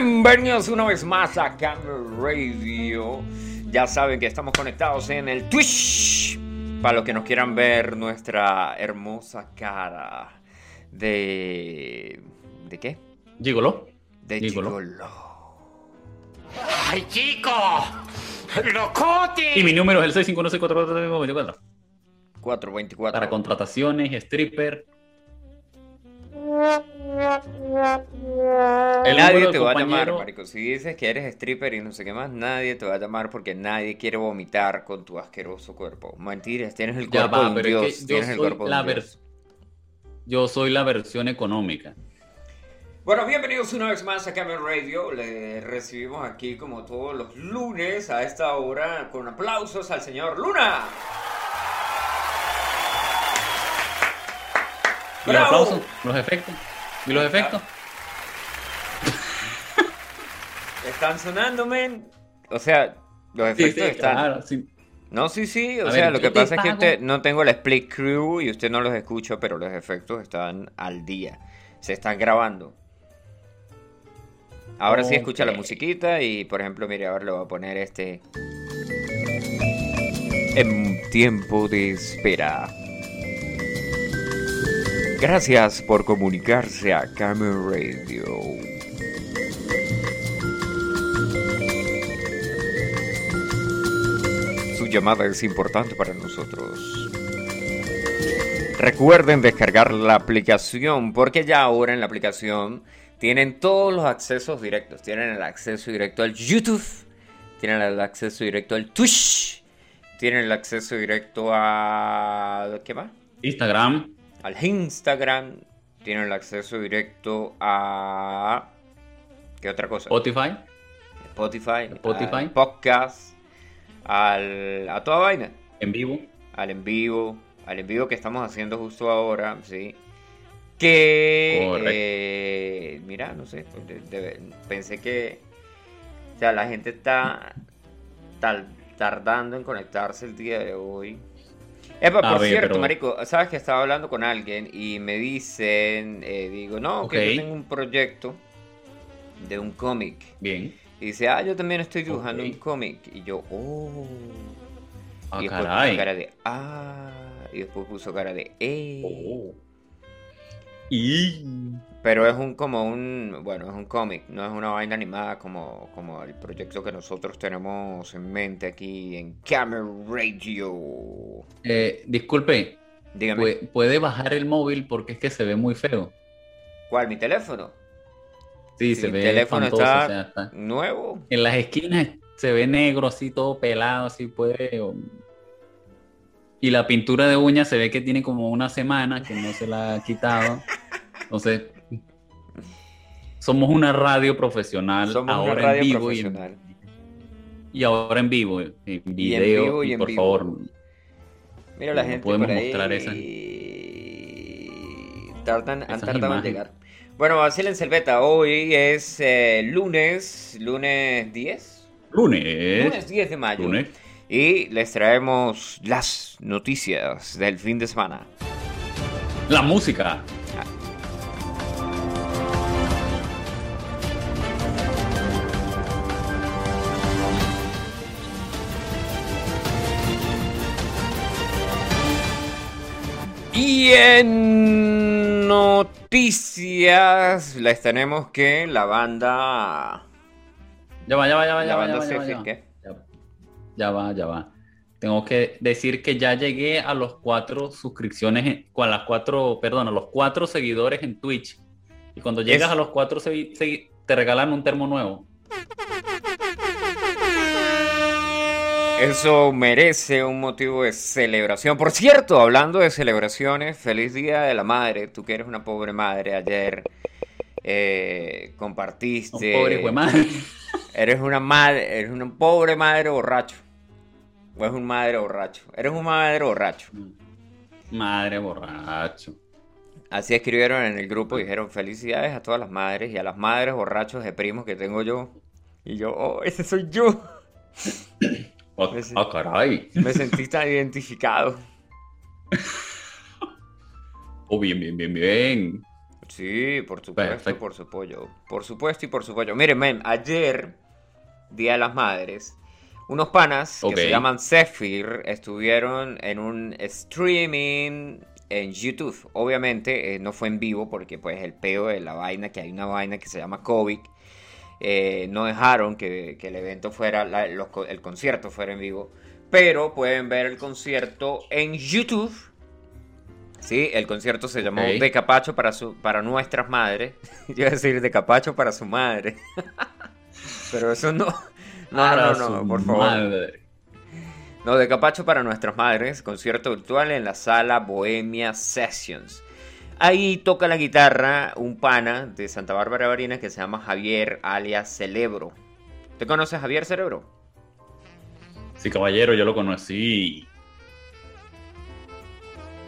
Bienvenidos una vez más a Camera Radio. Ya saben que estamos conectados en el Twitch. Para los que nos quieran ver nuestra hermosa cara de. ¿De qué? Gigolo. De Gigolo. Gigolo. ¡Ay, chico! ¡Locote! Y mi número es el 651644424 424. para contrataciones, stripper. El nadie te va a llamar, marico. Si dices que eres stripper y no sé qué más, nadie te va a llamar porque nadie quiere vomitar con tu asqueroso cuerpo. Mentiras, tienes el cuerpo va, de un pero dios. es que yo tienes el soy cuerpo de la un dios. vers- Yo soy la versión económica. Bueno, bienvenidos una vez más a Camel Radio. Le recibimos aquí como todos los lunes a esta hora con aplausos al señor Luna. ¿Y los aplausos? ¿Los efectos? ¿Y los efectos? Están sonando, men. O sea, los Sí, efectos sí, están. claro, sí. No, sí, sí. O A sea, ver, lo que pasa es que usted no tengo la split crew y usted no los escucha, pero los efectos están al día. Se están grabando. Ahora sí escucha la musiquita y, por ejemplo, mire, ahora le voy a poner este. En tiempo de espera. Gracias por comunicarse a Camel Radio. Su llamada es importante para nosotros. Recuerden descargar la aplicación porque ya ahora en la aplicación tienen todos los accesos directos. Tienen el acceso directo al YouTube, tienen el acceso directo al Twitch, tienen el acceso directo a... ¿Qué más? Instagram. Al Instagram, tienen el acceso directo a... ¿Qué otra cosa? Spotify. Spotify, Spotify. al podcast, al, a toda vaina, En vivo. al en vivo, al en vivo que estamos haciendo justo ahora, sí. Que, eh, mira, no sé, de- de- pensé que, o sea, la gente está tal- tardando en conectarse el día de hoy. Epa, por ver, cierto, pero- marico, sabes que estaba hablando con alguien y me dicen, eh, digo, no, que yo tengo un proyecto de un cómic. Bien. Y dice, ah, yo también estoy dibujando un cómic. Y yo, oh. Ah, y después caray. puso cara de, ah. Y después puso cara de, eh. Oh. Y... Pero es un como un, bueno, es un cómic, no es una vaina animada como, como el proyecto que nosotros tenemos en mente aquí en Camera Radio. Eh, disculpe, Dígame, ¿pue- ¿puede bajar el móvil porque es que se ve muy feo? ¿cuál? ¿Mi teléfono? Sí, Si se mi ve teléfono está- o sea, está- ¿Nuevo? En las esquinas se ve negro, así todo pelado, así puede. o- Y la pintura de uñas se ve que tiene como una semana que no se la ha quitado. Entonces, somos una radio profesional Somos una ahora radio en vivo y, en- profesional. y ahora en vivo, en video. Y en vivo y en por vivo. favor, Mira la gente podemos por ahí. mostrar esa- Tardan, han tardado en llegar. Bueno, vacilen Selveta, hoy es eh, lunes, lunes 10. lunes. Lunes 10 de mayo. Lunes. Y les traemos las noticias del fin de semana. La música. Y en noticias les tenemos que la banda... Ya va, ya va, ya va, ya va. Ya va, ya va, ya va. Ya- va. Tengo que decir que ya llegué a los cuatro suscripciones, con las cuatro, perdón, a los cuatro seguidores en Twitch. Y cuando llegas Es- a los cuatro te regalan un termo nuevo. Eso merece un motivo de celebración. Por cierto, hablando de celebraciones, feliz Día de la Madre. Tú que eres una pobre madre ayer. eh, Un compartiste. pobre madre. Eres una madre, eres una pobre madre borracho. O es un madre borracho. Eres un madre borracho. Madre borracho. Así escribieron en el grupo y dijeron felicidades a todas las madres y a las madres borrachos de primos que tengo yo. Y yo, oh, ese soy yo. Ah, ah, caray. Me sentí tan identificado. Oh, bien, bien, bien, bien. Sí, por supuesto, Perfecto. por su pollo. Por supuesto y por su pollo. Miren, men, ayer, Día de las Madres, unos panas que se llaman Zephyr estuvieron en un streaming en YouTube. Obviamente eh, no fue en vivo porque pues el peo de la vaina, que hay una vaina que se llama COVID, eh, no dejaron que, que el evento fuera, la- los co- el concierto fuera en vivo. Pero pueden ver el concierto en YouTube. Sí, el concierto se llamó Ok. De Capacho para, su, para nuestras madres. Yo iba a decir De Capacho para su madre. Pero eso no. No, no, no, no, por favor. madre. No, de Capacho para nuestras madres, concierto virtual en la sala Bohemia Sessions. Ahí toca la guitarra un pana de Santa Bárbara Barinas que se llama Javier alias Celebro. ¿Te conoces a Javier Cerebro? Sí, caballero, yo lo conocí.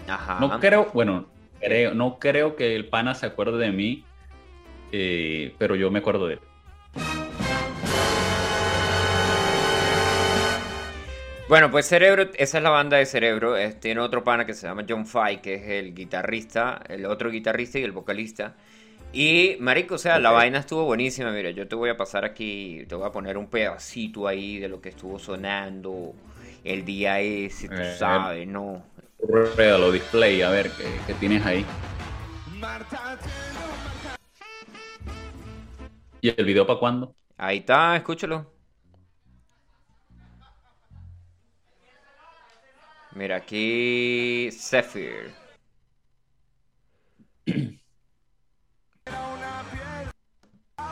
Ajá. No creo, bueno, creo, no creo que el pana se acuerde de mí, eh, pero yo me acuerdo de él. Bueno, pues Cerebro, esa es la banda de Cerebro. eh, tiene otro pana que se llama John Fay, que es el guitarrista, el otro guitarrista y el vocalista. Y, marico, o sea, la vaina estuvo buenísima. Mira, yo te voy a pasar aquí, te voy a poner un pedacito ahí de lo que estuvo sonando el día ese, tú Eh, sabes, ¿no? Ruédalo, display, a ver qué, qué tienes ahí. ¿Y el video para cuándo? Ahí está, escúchalo. Mira, aquí Zephyr.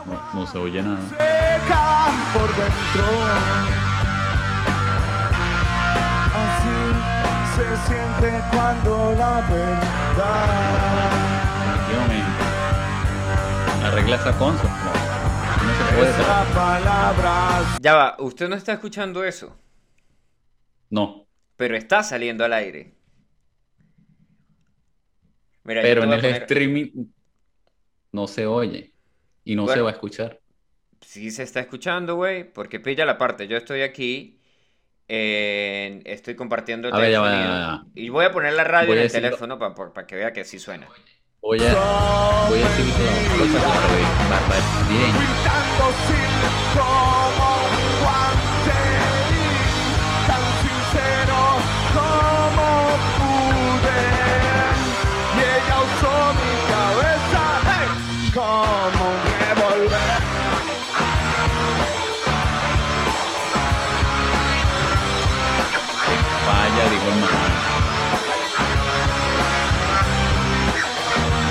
No, no se oye nada. por dentro. Así se siente cuando la verdad. Arregla esa consola. No, se puede. Ya va, usted no está escuchando eso, No, pero está saliendo al aire. Mira, pero en el poner- streaming no se oye y no se va a escuchar. Sí se está escuchando, güey, porque pilla la parte. Yo estoy aquí, en- estoy compartiendo el A ver, ya va, sonido, ya va, ya va. y voy a poner la radio Voy en a el decirlo. teléfono para que vea que sí suena. Voy a, voy a decir la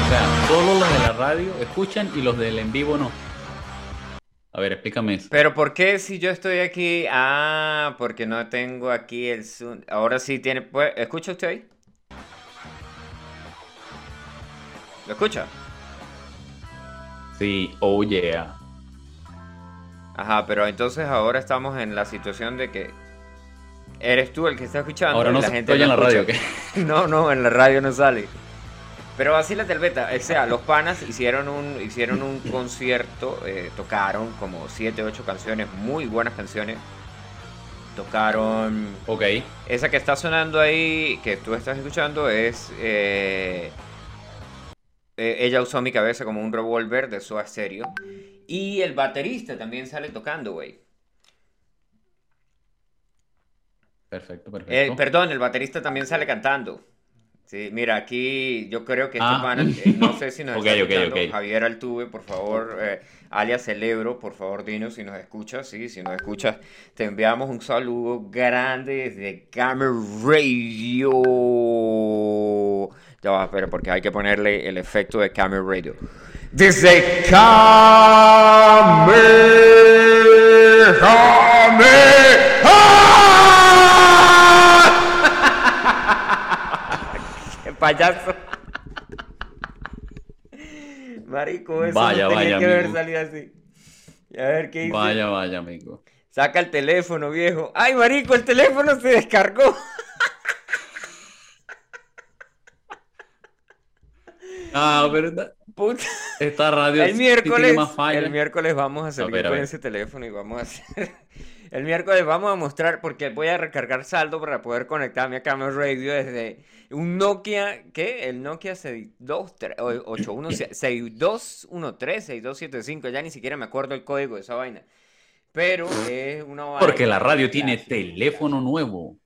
O sea, solo los de la radio escuchan y los del en vivo no. A ver, explícame eso. Pero ¿por qué si yo estoy aquí? Ah, porque no tengo aquí el Zoom. Ahora sí tiene... pues, ¿Escucha usted ahí? ¿Lo escucha? Sí, oh yeah. Ajá, pero entonces ahora estamos en la situación de que eres tú el que está escuchando. Ahora no la se gente en la radio. No, no, en la radio no sale. Pero vacílate el beta. O sea, los panas hicieron un, hicieron un concierto, eh, tocaron como 7, 8 canciones, muy buenas canciones. Tocaron... Ok, Esa que está sonando ahí, que tú estás escuchando, es... eh, eh, ella usó mi cabeza como un revólver de Soda Stereo. Y el baterista también sale tocando, güey. Perfecto, Eh, perfecto. perdón, el baterista también sale cantando. Sí, mira, aquí yo creo que este Ah. eh, no sé si nos Ok, está escuchando. Javier Altuve, por favor, eh, alias Celebro, por favor, dinos si nos escuchas, sí, si nos escuchas, te enviamos un saludo grande desde Camera Radio. Ya va, espera, porque hay que ponerle el efecto de Camera Radio. Desde Camera. ¡Qué payaso! Marico, eso Vaya, no tenía vaya, que haber amigo. salido así. Y a ver qué dice. Vaya, vaya, amigo. Saca el teléfono, viejo. ¡Ay, marico, el teléfono se descargó! Ah, ¿verdad? Puta. Esta radio El miércoles, tiene más fallas. el miércoles vamos a salir a con ese teléfono y vamos a hacer. El miércoles vamos a mostrar, porque voy a recargar saldo para poder conectarme a Camel Radio desde un Nokia, ¿qué? El Nokia 6213, 6213, 6275, ya ni siquiera me acuerdo el código de esa vaina. Pero es una vaina. Porque la radio tiene teléfono nuevo.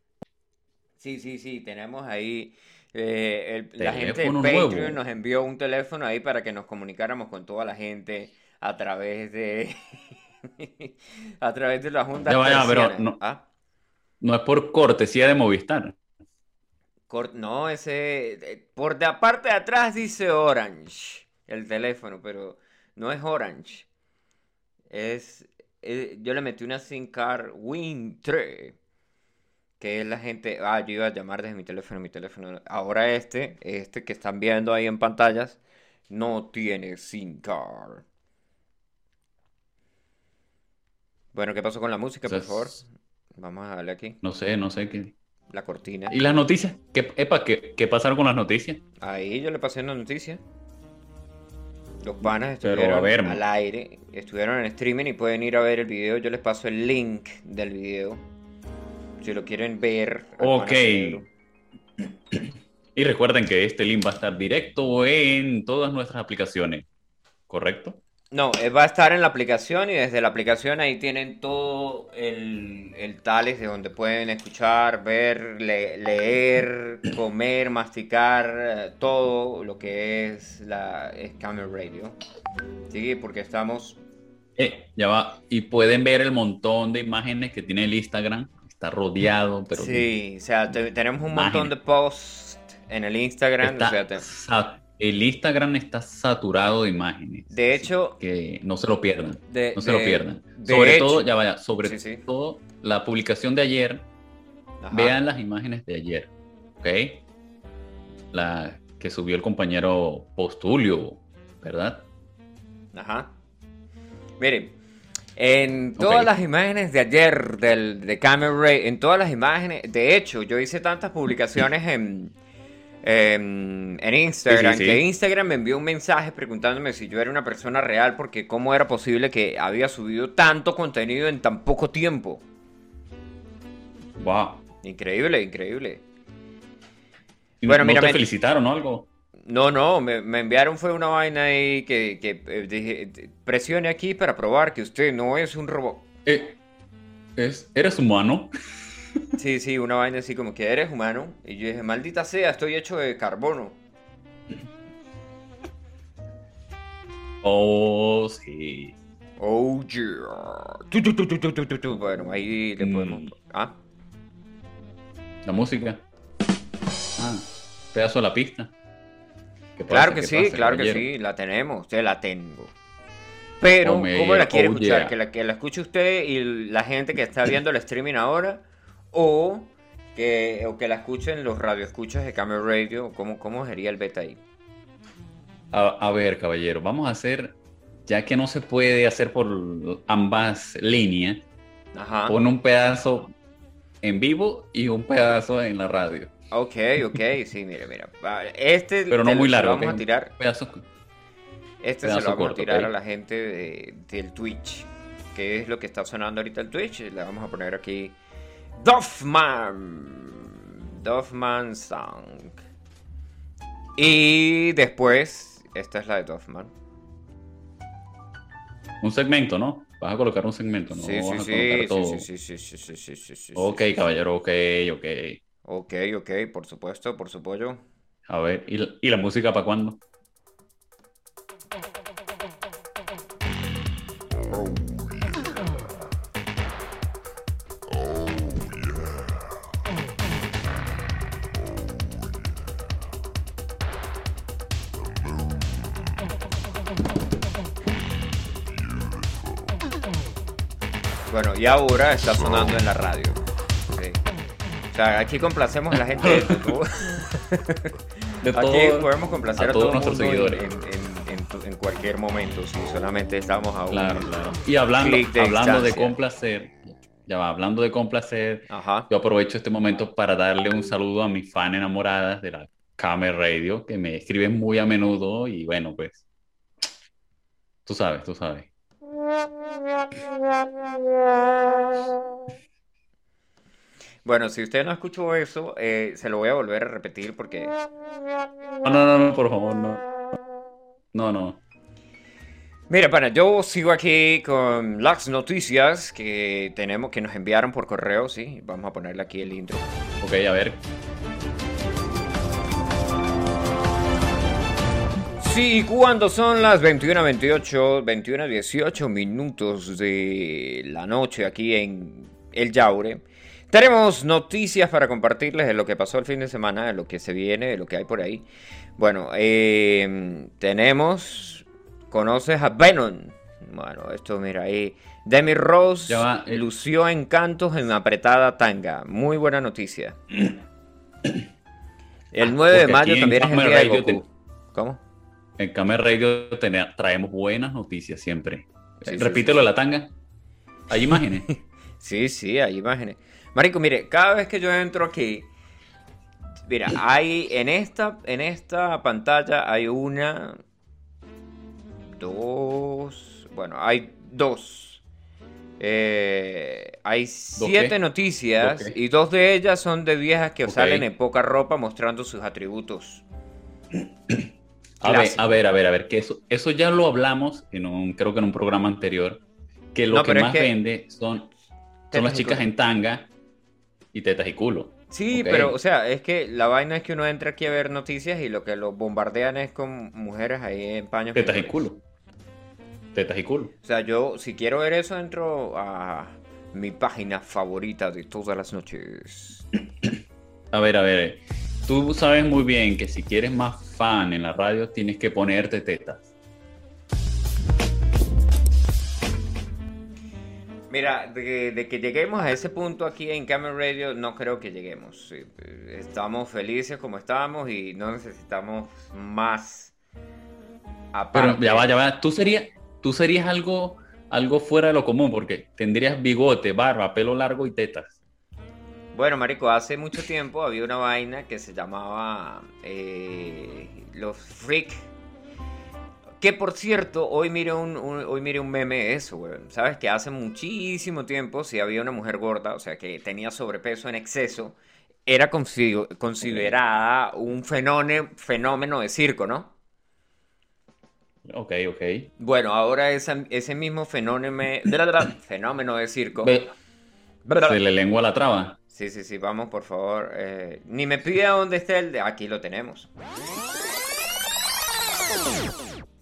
Sí, sí, sí, tenemos ahí. eh, el- la gente de Patreon nuevo. nos envió un teléfono ahí para que nos comunicáramos con toda la gente a través de. a través de la Junta Ya vaya, pero no- ¿Ah? No es por cortesía de Movistar. No, ese. eh, Por de aparte de atrás dice Orange el teléfono, pero no es Orange. Es. eh, yo le metí una SIM card Win 3. Que es la gente. Ah, yo iba a llamar desde mi teléfono, mi teléfono. Ahora este, este que están viendo ahí en pantallas, no tiene SIM card. Bueno, ¿qué pasó con la música, O sea, por favor? Vamos a darle aquí. No sé, no sé qué. La cortina. ¿Y las noticias? ¿Qué, epa, ¿qué, qué pasaron con las noticias? Ahí yo le pasé una noticia. Los panas estuvieron a ver, al aire, estuvieron en streaming y pueden ir a ver el video. Yo les paso el link del video. Si lo quieren ver. Ok. Y recuerden que este link va a estar directo en todas nuestras aplicaciones. ¿Correcto? No, eh, va a estar en la aplicación y desde la aplicación ahí tienen todo el, el tales de donde pueden escuchar, ver, le- leer, comer, masticar, eh, todo lo que es la Camel Radio. Sí, porque estamos Eh, ya va. Y pueden ver el montón de imágenes que tiene el Instagram. Está rodeado, pero Sí, o sea, te- tenemos un montón de posts en el Instagram. está o sea, te- sa- el Instagram está saturado de imágenes. de hecho, Que no se lo pierdan. de, No se de- lo pierdan. Sobre hecho- todo, ya vaya, sobre Sí, sí. todo la publicación de ayer. Ajá. Vean las imágenes de ayer. ¿Ok? La que subió el compañero Postulio, ¿verdad? Ajá. Miren, en todas las imágenes de ayer del, de Camel Ray, en todas las imágenes, de hecho, yo hice tantas publicaciones en, en, en Instagram, Sí, sí, sí. que Instagram me envió un mensaje preguntándome si yo era una persona real, porque cómo era posible que había subido tanto contenido en tan poco tiempo. Wow. Increíble, increíble. Y Bueno, no mira, te men- felicitaron o algo. No, no, me, me enviaron fue una vaina ahí que, que eh, dije, presione aquí para probar que usted no es un robot. Eh, es, ¿Eres humano? Sí, sí, una vaina así como que eres humano. Y yo dije, maldita sea, estoy hecho de carbono. Oh, sí. Oh, yeah. Tu. Bueno, ahí le Mm. podemos... Ah, La música. Ah, pedazo de la pista. ¿Qué claro que ¿Qué sí, pasa, claro que sí, la tenemos, usted la tengo. Pero, Oh, ¿cómo la quiere oh, escuchar? yeah. ¿Que la, ¿Que la escuche usted y la gente que está viendo el streaming ahora? ¿O que, o que la escuchen los radioescuchas de Camel Radio? ¿Cómo, ¿Cómo sería el beta ahí? A, a ver, caballero, vamos a hacer, ya que no se puede hacer por ambas líneas, Ajá. pon un pedazo en vivo y un pedazo en la radio. Ok, ok, sí, mira, mira. Este Pero no muy largo, vamos a tirar. Pedazo. Este se lo vamos a tirar a la gente de- del Twitch. Que es lo que está sonando ahorita el Twitch. Le vamos a poner aquí. Doffman. Doffman Song. Y después, esta es la de Doffman. Un segmento, ¿no? Vas a colocar un segmento, ¿no? Sí, sí, Vas a sí, todo. sí, sí, sí, sí, sí, sí, Ok, caballero, ok, ok. Ok, ok, por supuesto, por supuesto. A ver, ¿y la, y la música para cuándo? Y ahora está sonando en la radio. Sí. O sea, aquí complacemos a la gente de todo. De Aquí todo- podemos complacer a a, todos todo nuestros seguidores. en- en- en tu- en cualquier momento, si solamente estamos a un... Claro, claro. Y hablando, de hablando de complacer, ya va, hablando de complacer, Ajá. yo aprovecho este momento para darle un saludo a mis fans enamoradas de la Camel Radio, que me escriben muy a menudo y bueno, pues Tú sabes, tú sabes. Bueno, si usted no escuchó eso, eh, se lo voy a volver a repetir porque... No, no, no, no, por favor, no. No, no. Mira, pana, yo sigo aquí con las noticias que tenemos, que nos enviaron por correo, sí. Vamos a ponerle aquí el intro. Ok, a ver. Sí, cuando son las 21.28, 21.18 minutos de la noche aquí en El Yaure, tenemos noticias para compartirles de lo que pasó el fin de semana, de lo que se viene, de lo que hay por ahí. Bueno, eh, tenemos, conoces a Venom. Bueno, esto mira ahí. Demi Rose va, eh. lució encantos en apretada tanga. Muy buena noticia. El 9 de Ah, porque mayo también es el día de Goku. ¿Cómo? En Camer Radio traemos buenas noticias siempre. Sí, Repítelo sí, la tanga. Hay imágenes. Sí, sí, hay imágenes. Marico, mire, cada vez que yo entro aquí, mira, hay en esta, en esta pantalla hay una, dos, bueno, hay dos. Eh, hay siete noticias y dos de ellas son de viejas que salen en poca ropa mostrando sus atributos. A ver, a ver, a ver, a ver, que eso, eso ya lo hablamos en un, creo que en un programa anterior, que lo No, que es más que- vende son, son las chicas en tanga y tetas y culo. Sí, pero, o sea, es que la vaina es que uno entra aquí a ver noticias y lo que lo bombardean es con mujeres ahí en paños. Tetas y culo. Tetas y culo. O sea, yo, si quiero ver eso, entro a mi página favorita de todas las noches. A ver, a ver. Tú sabes muy bien que si quieres más fan en la radio, tienes que ponerte tetas. Mira, de, de que lleguemos a ese punto aquí en Camera Radio, no creo que lleguemos. Estamos felices como estamos y no necesitamos más. Pero Aparte. ya va, ya va. Tú serías, tú serías algo, algo fuera de lo común, porque tendrías bigote, barba, pelo largo y tetas. Bueno, marico, hace mucho tiempo había una vaina que se llamaba eh, los freak. Que por cierto, hoy mire un, un- hoy mire un meme de eso, weón. Sabes que hace muchísimo tiempo, si había una mujer gorda, o sea, que tenía sobrepeso en exceso, era consi- considerada un fenómeno, fenómeno de circo, ¿no? Ok, ok. Bueno, ahora esa- ese mismo fenómeno, fenómeno de circo. Se le lengua la traba. Sí, sí, sí, vamos, por favor. eh, ni me pida dónde esté el de... Aquí lo tenemos.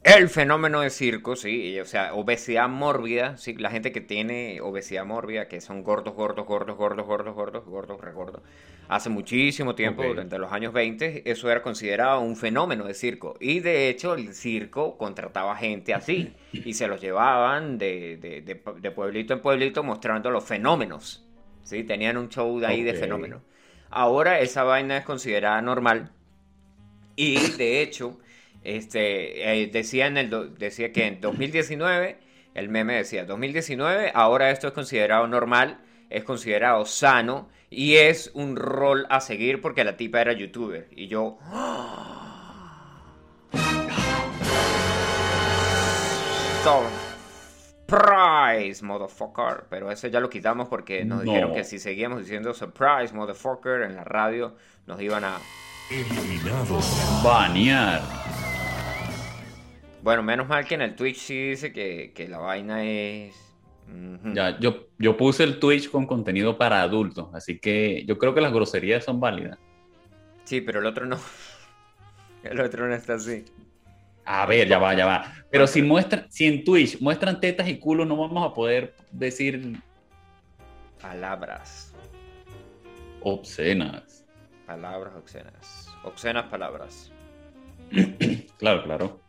El fenómeno de circo, sí, o sea, obesidad mórbida, sí, la gente que tiene obesidad mórbida, que son gordos, gordos, gordos, gordos, gordos, gordos, gordos, regordos. Hace muchísimo tiempo, durante los años 20, eso era considerado un fenómeno de circo. Y de hecho, el circo contrataba gente así, y se los llevaban de, de- de- de pueblito en pueblito mostrando los fenómenos. ¿Sí? Tenían un show de ahí de Ok. fenómenos. Ahora esa vaina es considerada normal. Y de hecho, este, eh, decía, en el do- decía que en 2019, el meme decía, 2019, ahora esto es considerado normal, es considerado sano y es un rol a seguir porque la tipa era youtuber. Y yo... Surprise, motherfucker. Pero ese ya lo quitamos porque nos No. dijeron que si seguíamos diciendo surprise, motherfucker en la radio, nos iban a... Banear. Bueno, menos mal que en el Twitch sí dice que, que la vaina es... Ya, yo, yo puse el Twitch con contenido para adultos, así que yo creo que las groserías son válidas. Sí, pero el otro no. El otro no está así. A ver, ya va, ya va. Pero si muestran, si en Twitch muestran tetas y culo, no vamos a poder decir Palabras. obscenas. Palabras obscenas. Obscenas palabras. Claro, claro.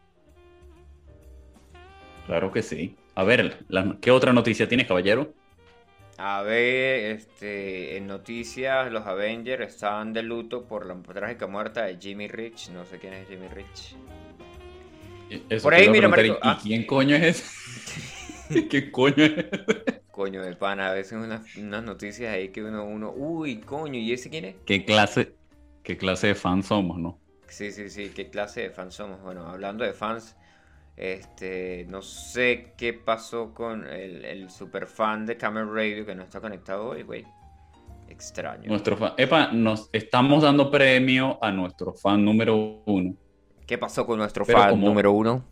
Claro que sí. A ver, la- ¿qué otra noticia tienes, caballero? A ver, este, en noticias, los Avengers están de luto por la trágica muerte de Jimmy Rich. No sé quién es Jimmy Rich. Eso Por ahí, mira, marico, ¿y- ¿Y ah. quién coño es ese? ¿Qué coño es ese? Coño de pana, a veces unas, unas noticias ahí que uno, uno, uy, coño, ¿y ese quién es? ¿Qué clase, qué clase de fans somos, no? Sí, sí, sí, ¿qué clase de fans somos? Bueno, hablando de fans, Este, no sé qué pasó con el, el super fan de Camel Radio que no está conectado hoy, güey. Extraño. Nuestro fan. Epa, nos estamos dando premio a nuestro fan número uno. ¿Qué pasó con nuestro Pero fan como- número uno?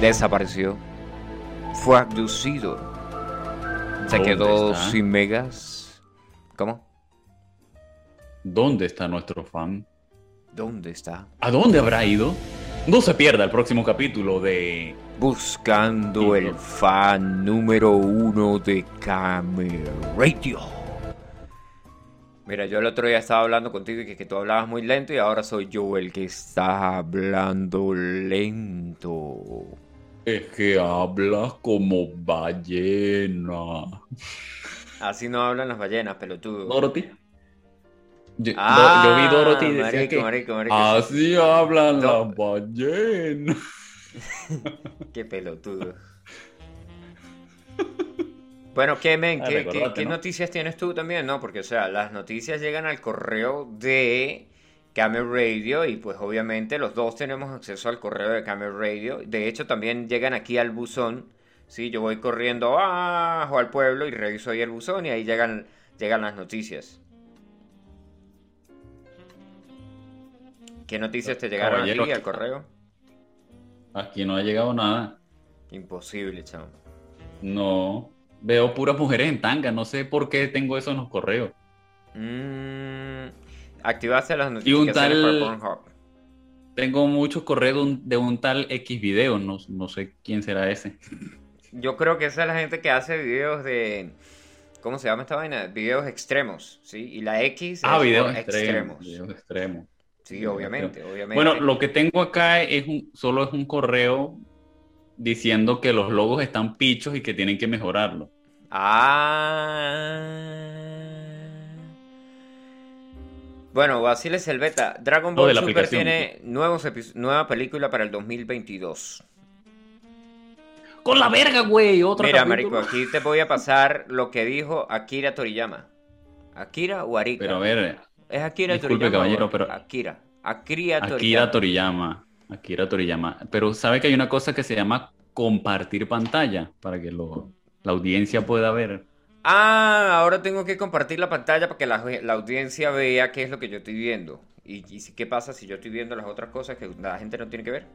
Desapareció. Fue abducido. Se ¿Dónde quedó está? sin megas. ¿Cómo? ¿Dónde está nuestro fan? ¿Dónde está? ¿A dónde habrá ido? No se pierda el próximo capítulo de Buscando el fan número uno de Camel Radio. Mira, yo el otro día estaba hablando contigo y que, que tú hablabas muy lento y ahora soy yo el que está hablando lento. Es que hablas como ballena. Así no hablan las ballenas, pelotudo. Dorothy. Yo, Ah, yo vi Dorothy y decía marico, que marico, marico. así hablan Do- las ballenas. Qué pelotudo. Bueno, ¿qué, men? Ah, ¿Qué, recordate, qué- qué ¿no? noticias tienes tú también? No, porque, o sea, las noticias llegan al correo de Camel Radio y, pues, obviamente, los dos tenemos acceso al correo de Camel Radio. De hecho, también llegan aquí al buzón. Sí, yo voy corriendo abajo al pueblo y reviso ahí el buzón y ahí llegan, llegan las noticias. ¿Qué noticias te llegaron Caballero, aquí al correo? Aquí no ha llegado nada. Imposible, chamo. No. Veo puras mujeres en tanga. No sé por qué tengo eso en los correos. Mm, activaste las Y un notificaciones tal- Pornhub. Tengo muchos correos de un, de un tal X video. No, no sé quién será ese. Yo creo que esa es la gente que hace videos de. ¿Cómo se llama esta vaina? Videos extremos, ¿sí? Y la X Ah, es videos extremos. Videos extremos. Sí, obviamente, obviamente. Bueno, lo que tengo acá es un, solo es un correo diciendo que los logos están pichos y que tienen que mejorarlo. Ah. Bueno, Basiles el beta. Dragon Ball de la Super aplicación. tiene nuevos nueva película para el 2022. ¡Con la verga, güey! Otro Mira, capítulo. marico, aquí te voy a pasar lo que dijo Akira Toriyama. ¿Akira o Arika? Pero a ver, Es Akira Disculpe, Toriyama. caballero, pero- Akira. Akira Toriyama. Akira Toriyama. Akira Toriyama. Pero sabe que hay una cosa que se llama compartir pantalla para que lo- la audiencia pueda ver. Ah, ahora tengo que compartir la pantalla para que la, la audiencia vea qué es lo que yo estoy viendo. Y, qué pasa si yo estoy viendo las otras cosas que la gente no tiene que ver.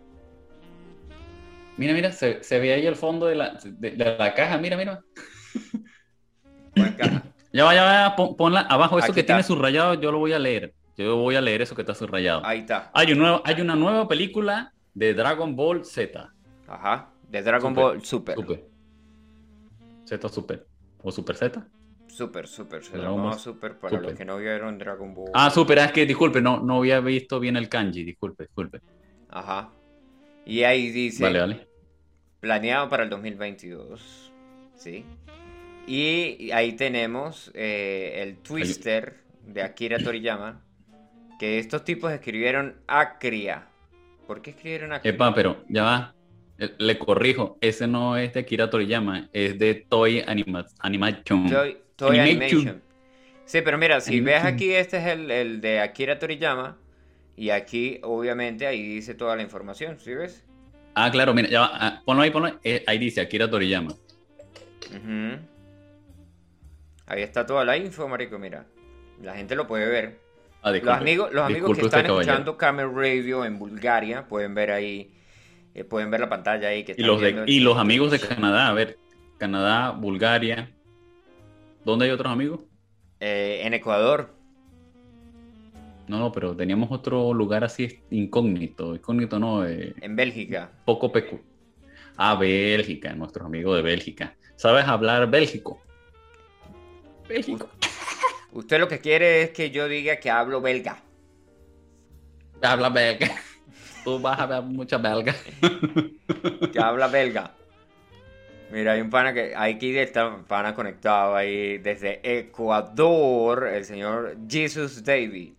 Mira, mira, se, se ve ahí el fondo de la, de, de la caja. Mira, mira. Ya va, ya va, pon- ponla abajo. Eso Aquí que está. tiene subrayado, yo lo voy a leer. Yo voy a leer eso que está subrayado. Ahí está. Hay, un nuevo, hay una nueva película de Dragon Ball Z. Ajá. De Dragon Super, Ball Super. Super. Z Super. ¿O Super Z? Super, super. Se Dragon llamaba Ball Super para Super. los que no vieron Dragon Ball. Ah, Super, es que disculpe, no, no había visto bien el kanji. Disculpe, disculpe. Ajá. Y ahí dice. Vale, vale. Planeado para el 2022. ¿Sí? Y ahí tenemos eh, el Twister de Akira Toriyama. Que estos tipos escribieron Acria. ¿Por qué escribieron Acria? Epa, pero ya va. Eh, Le corrijo, ese no es de Akira Toriyama, es de Toy Anima- Animation. Toy, Toy Animation. Animation. Sí, pero mira, si ves aquí, este es el, el de Akira Toriyama. Y aquí, obviamente, ahí dice toda la información. ¿Sí ves? Ah, claro, mira, ya va. ah, ponlo ahí, ponlo ahí. Eh, ahí dice Akira Toriyama. Ahí está toda la info, marico, mira. La gente lo puede ver. Ah, Los amigos, los amigos que están escuchando Camel Radio en Bulgaria pueden ver ahí, eh, pueden ver la pantalla ahí que Y los, de- y los amigos de Canadá, a ver, Canadá, Bulgaria. ¿Dónde hay otros amigos? Eh, en Ecuador. No, no, pero teníamos otro lugar así incógnito. Incógnito no, eh, En Bélgica. poco pecu. Ah, Bélgica, nuestros amigos de Bélgica. ¿Sabes hablar bélgico? Bélgico. Usted lo que quiere es que yo diga que hablo belga. Habla belga. Tú vas a ver mucha belga. Que habla belga. Mira, hay un pana que aquí está pana conectado ahí desde Ecuador, el señor Jesus David.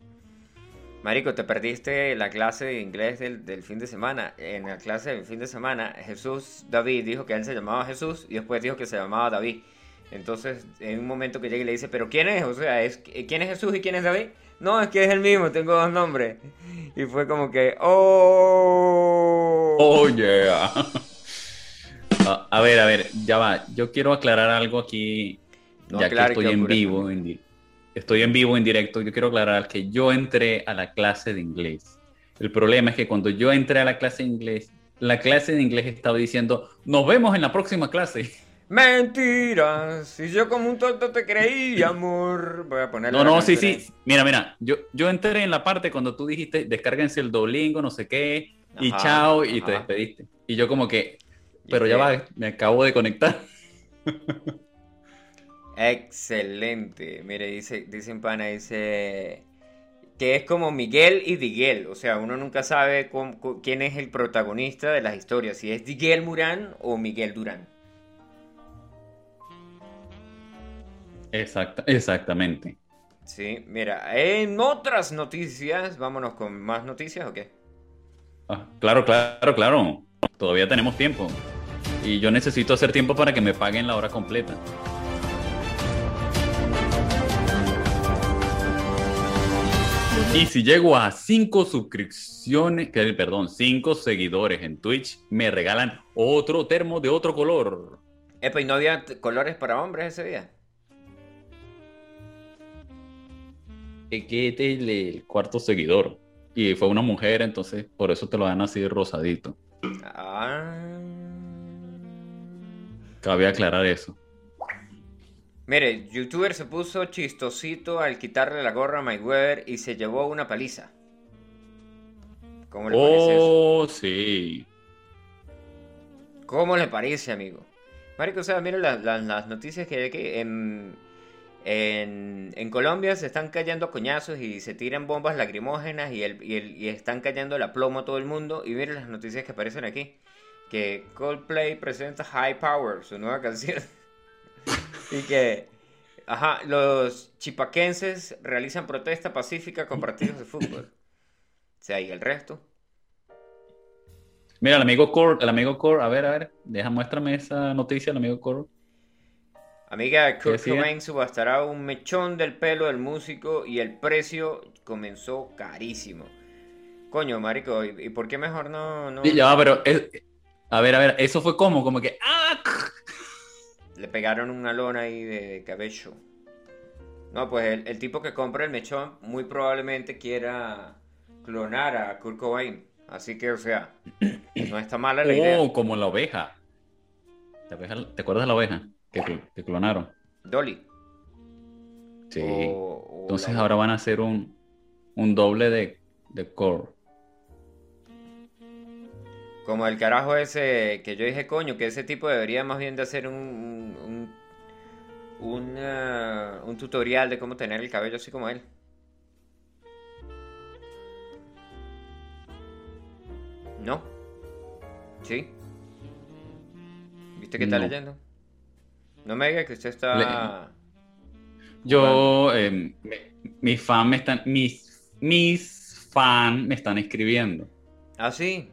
Marico, te perdiste la clase de inglés del, del fin de semana. En la clase del fin de semana, Jesús David dijo que él se llamaba Jesús y después dijo que se llamaba David. Entonces, en un momento que llega y le dice, ¿pero quién es? O sea, ¿es, ¿quién es Jesús y quién es David? No, es que es el mismo, tengo dos nombres. Y fue como que, ¡oh! Oh, yeah. Ah, a ver, a ver, ya va. Yo quiero aclarar algo aquí, No, ya claro, que estoy que en vivo. En, estoy en vivo, en directo. Yo quiero aclarar que yo entré a la clase de inglés. El problema es que cuando yo entré a la clase de inglés, la clase de inglés estaba diciendo, nos vemos en la próxima clase. Mentiras. Y yo como un tonto te creí, amor. Voy a poner No, no, sí, sí. Mira, mira, yo, yo entré en la parte cuando tú dijiste, descárguense el Duolingo, no sé qué, y Ajá, chao, y te despediste. Y yo como que, ¿Y pero ya qué? va, me acabo de conectar. Excelente. Mire, dice, dice en pana, dice que es como Miguel y Diguel. O sea, uno nunca sabe cómo- quién es el protagonista de las historias. Si es Diguel Murán o Miguel Durán. Exacta, exactamente. Sí, mira, en otras noticias, vámonos con más noticias o qué? Ah, claro, claro, claro. Todavía tenemos tiempo. Y yo necesito hacer tiempo para que me paguen la hora completa. Y si llego a 5 suscripciones, perdón, 5 seguidores en Twitch, me regalan otro termo de otro color. Epa, ¿y no había colores para hombres ese día? Que este es el, cuarto seguidor. Y fue una mujer, entonces por eso te lo dan así rosadito. Ah. Cabe aclarar eso. Mire, youtuber se puso chistosito al quitarle la gorra a Mayweather y se llevó una paliza. ¿Cómo le parece eso? Oh, sí. ¿Cómo le parece, amigo? Marico, o sea, mire la- la- las noticias que hay aquí. En, en, Colombia se están cayendo coñazos y se tiran bombas lacrimógenas y, el, y, el- y están cayendo el aplomo a todo el mundo. Y miren las noticias que aparecen aquí. Que Coldplay presenta High Power, su nueva canción. y que, ajá, los chipaquenses realizan protesta pacífica con partidos de fútbol. O sea, y el resto. Mira, el amigo Core, amigo Core, a ver, a ver, deja, muéstrame esa noticia, el amigo Core. Amiga, Kurt? Cobain subastará un mechón del pelo del músico y el precio comenzó carísimo. Coño, marico, ¿y, y por qué mejor no, no Sí, ya pero es- a ver, a ver, eso fue como, como que, ¡ah! le pegaron una lona ahí de, cabello? No, pues el, el tipo que compra el mechón muy probablemente quiera clonar a Kurt Cobain. Así que, o sea, no está mala la idea. Oh, como la oveja. ¿Te, abeja- te acuerdas de la oveja que, cl- que clonaron? Dolly. Sí. O- o Entonces la- ahora van a hacer un, un doble de, de Core. Como el carajo ese que yo dije, coño, que ese tipo debería más bien de hacer un, un, un, un tutorial de cómo tener el cabello así como él. ¿No? ¿Sí? ¿Viste que está No. leyendo? No me diga que usted está... Yo, eh, me- mis fans me están, mis, mis fans me están escribiendo. Ah, sí.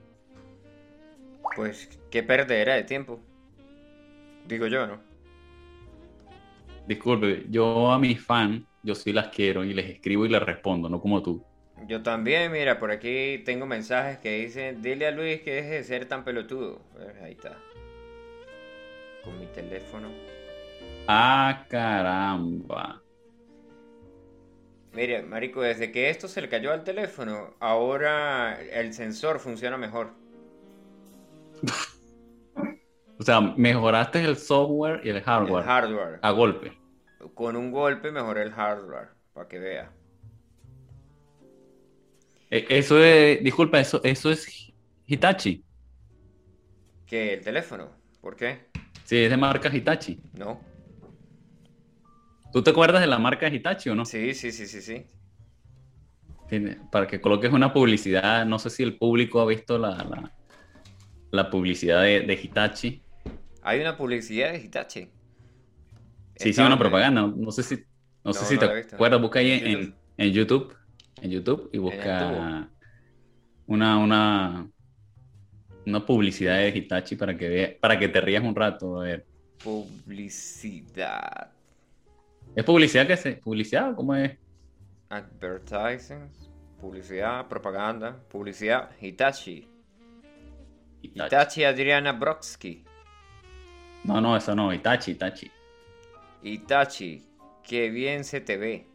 Pues qué perdera de tiempo. Digo yo, ¿no? Disculpe, yo a mis fans, yo sí las quiero y les escribo y les respondo, no como tú. Yo también, mira, por aquí tengo mensajes que dicen, dile a Luis que deje de ser tan pelotudo. Eh, Ahí está. Con mi teléfono. Ah, caramba. Mire, marico, desde que esto se le cayó al teléfono, ahora el sensor funciona mejor. O sea, mejoraste el software y el El hardware hardware. a golpe. Con un golpe mejoré el hardware, para que vea. E- Eso es, disculpa, eso, eso es Hitachi. ¿Qué? ¿El teléfono? ¿Por qué? Sí, es de marca Hitachi. ¿No? ¿Tú te acuerdas de la marca Hitachi o no? Sí, sí, sí, sí, sí. Para que coloques una publicidad, no sé si el público ha visto la, la, la publicidad de, de Hitachi. Hay una publicidad de Hitachi. Sí, sí, una propaganda. No sé si, no sé si no te acuerdas, busca ahí En en, en- YouTube. En YouTube y busca una, una, una publicidad de Hitachi para que vea, para que te rías un rato. A ver. Publicidad. ¿Es publicidad que se. ¿Publicidad? ¿Cómo es? Advertising. Publicidad, propaganda. Publicidad. Hitachi. Itachi. Itachi Adriana Brodsky. No, no, eso no, Itachi, Itachi. Itachi, qué bien se te ve.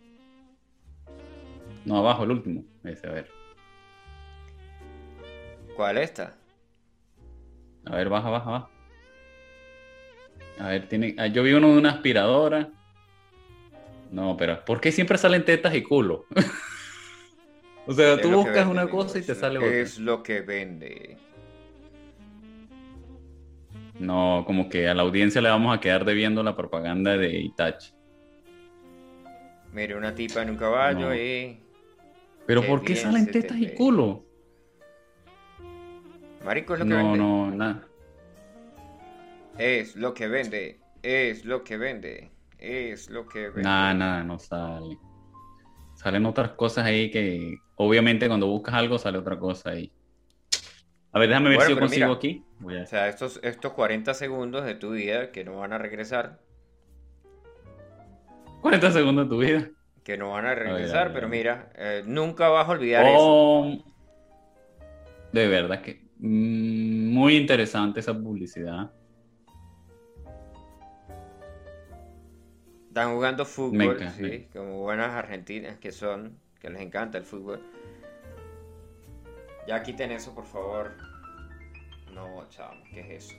No, abajo, el último. Ese, a ver. ¿Cuál esta? A ver, baja, baja, baja. A ver, tiene. ah, Yo vi uno de una aspiradora. No, pero ¿por qué siempre salen tetas y culo? o sea, Es tú buscas vende, una cosa y te sale otra. Es lo que vende. No, como que a la audiencia le vamos a quedar debiendo la propaganda de Itachi. Mire, una tipa en un caballo No. y... Pero Qué ¿por qué salen tetas y culo? Marico, es lo que No, vende. no, nada. Es lo que vende. Es lo que vende. Es lo que. Nada, nada, no sale. Salen otras cosas ahí que obviamente cuando buscas algo sale otra cosa ahí. A ver, déjame ver Bueno, si yo consigo mira. aquí. Voy a- O sea, estos, estos 40 segundos de tu vida que no van a regresar. 40 segundos de tu vida. Que no van a regresar, a ver, pero a ver. mira, eh, nunca vas a olvidar eso. Oh, de verdad que mm, muy interesante esa publicidad. Están jugando fútbol, encanta. sí, como buenas argentinas que son, que les encanta el fútbol. Ya quiten eso, por favor. No, chamo, ¿qué es eso?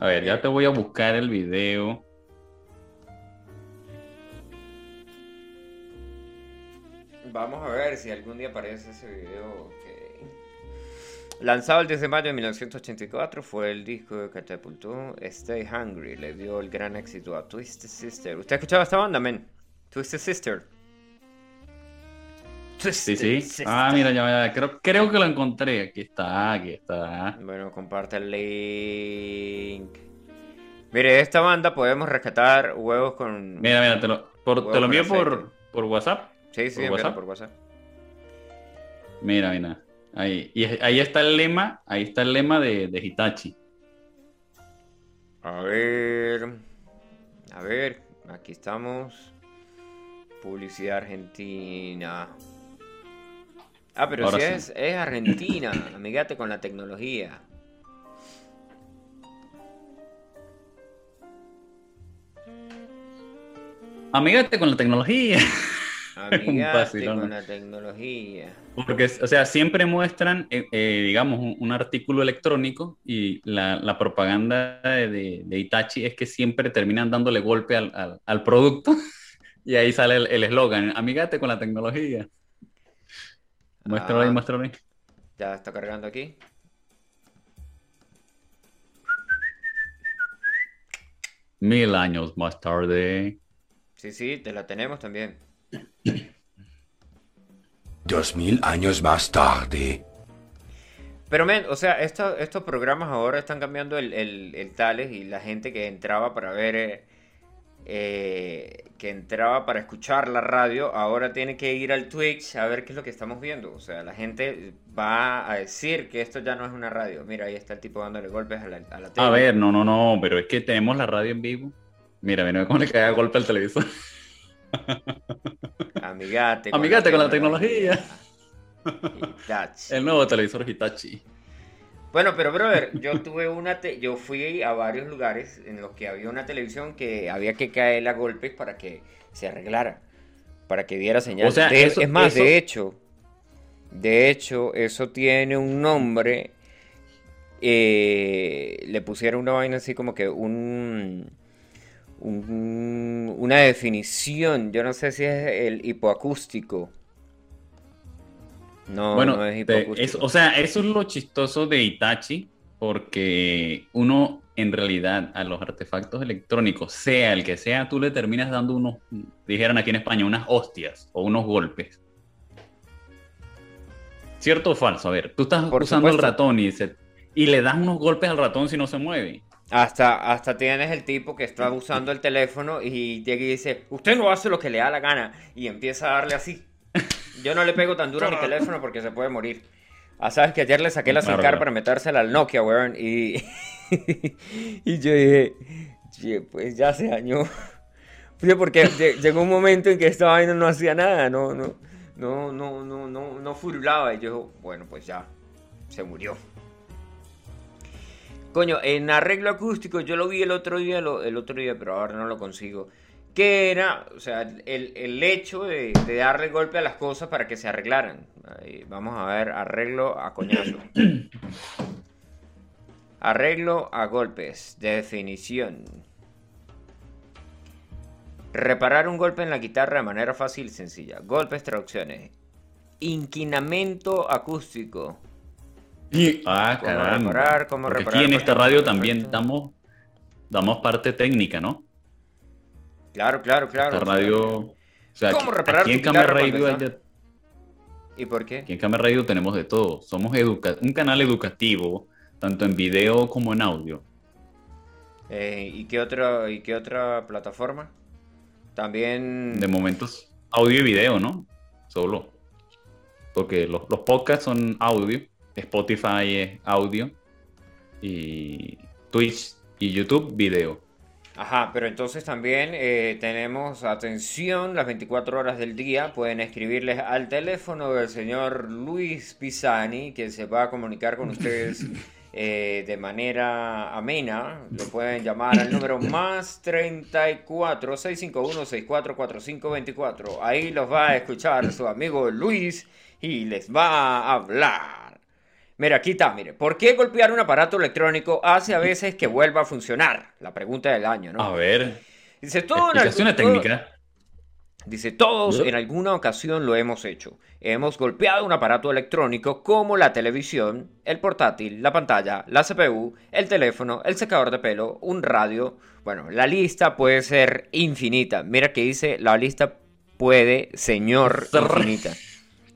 A ver, ya te voy a buscar el video. Vamos a ver si algún día aparece ese video. que- Lanzado el 10 de mayo de 1984, fue el disco que catapultó Stay Hungry. Le dio el gran éxito a Twisted Sister. ¿Usted ha escuchado esta banda, men? Twisted Sister. Sí, Twisted sí. Sister. Ah, mira, ya, ya, creo, creo que lo encontré. Aquí está, aquí está. Bueno, comparte el link. Mire, de esta banda podemos rescatar huevos con. Mira, mira, te lo, por- te lo envío por, por WhatsApp. Sí, sí, ¿por WhatsApp? por WhatsApp. Mira, mira. Ahí, y ahí está el lema, ahí está el lema de, de Hitachi. A ver. A ver, aquí estamos. Publicidad argentina. Ah, pero Ahora si sí. es, es Argentina, amigate con la tecnología. Amigate con la tecnología. Amigate vacilón. con la tecnología. Porque, o sea, siempre muestran, eh, eh, digamos, un, un artículo electrónico y la, la propaganda de, de- de Itachi es que siempre terminan dándole golpe al, al- al producto y ahí sale el eslogan, amigate con la tecnología. Muéstralo ahí, Ah. muéstralo ahí. Ya está cargando aquí. Mil años más tarde. Sí, sí, te la tenemos también. Dos mil años más tarde. Pero, men, o sea, esto- estos programas ahora están cambiando el, el, el tales y la gente que entraba para ver, eh, eh, que entraba para escuchar la radio, ahora tiene que ir al Twitch a ver qué es lo que estamos viendo. O sea, la gente va a decir que esto ya no es una radio. Mira, ahí está el tipo dándole golpes a la, a la tele. A ver, no, no, no, pero es que tenemos la radio en vivo. Mira, mira cómo le cae golpe al televisor. Amigate Amigate con la tecnología. Hitachi. El nuevo televisor Hitachi. Bueno, pero brother, yo tuve una, te- yo fui a varios lugares en los que había una televisión que había que caer a golpes para que se arreglara, para que diera señal. O sea, De- eso- es más, eso- de hecho, de hecho, eso tiene un nombre. eh, le pusieron una vaina así como que un, un- una definición. Yo no sé si es el hipoacústico. No, Bueno, no es hipoacústico. es- o sea, eso es lo chistoso de Itachi, porque uno en realidad a los artefactos electrónicos, sea el que sea, tú le terminas dando unos, dijeran aquí en España, unas hostias o unos golpes. ¿Cierto o falso? A ver, tú estás Por usando el ratón y, se- y le das unos golpes al ratón si no se mueve. Hasta, hasta tienes el tipo que está usando el teléfono y llega y dice, usted no hace lo que le da la gana y empieza a darle así. Yo no le pego tan duro a mi teléfono porque se puede morir. Ah, sabes que ayer le saqué la SIM para metérsela al Nokia, weón, y, y yo dije, "Che, pues ya se dañó. Porque lle- llegó un momento en que esta vaina no hacía nada, no, no, no, no, no, no, no furulaba. Y yo, bueno, pues ya, se murió. Coño, en arreglo acústico yo lo vi el otro día, lo- el otro día, pero ahora no lo consigo. Que era, o sea, el, el hecho de, de darle golpe a las cosas para que se arreglaran. Ahí, vamos a ver, arreglo a coñazo. Arreglo a golpes. Definición. Reparar un golpe en la guitarra de manera fácil y sencilla. Golpes, traducciones. Inquinamiento acústico. Ah, ¿Cómo caramba. reparar? ¿Cómo reparar? aquí en esta radio también damos, damos parte técnica, ¿no? Claro, claro, claro. Esta radio. O sea, ¿Cómo aquí- reparar aquí en Radio hay ¿Y por qué? aquí en Camera Radio tenemos de todo. Somos educa un canal educativo, tanto en video como en audio. Eh, ¿y, qué otra, ¿Y qué otra plataforma? También... De momentos, audio y video, ¿no? Solo. Porque los, los podcasts son audio, Spotify es audio, y Twitch y YouTube, video. Ajá, pero entonces también eh, tenemos atención las 24 horas del día. Pueden escribirles al teléfono del señor Luis Pisani, que se va a comunicar con ustedes eh, de manera amena. Lo pueden llamar al número más 34 651 6445 24. Ahí los va a escuchar su amigo Luis y les va a hablar. Mira, aquí está, mire. ¿Por qué golpear un aparato electrónico hace a veces que vuelva a funcionar? La pregunta del año, ¿no? A ver, Dice, todo en todo- técnicas. Dice, todos en alguna ocasión lo hemos hecho. Hemos golpeado un aparato electrónico como la televisión, el portátil, la pantalla, la CPU, el teléfono, el secador de pelo, un radio. Bueno, la lista puede ser infinita. Mira que dice, la lista puede, señor, Ser- infinita.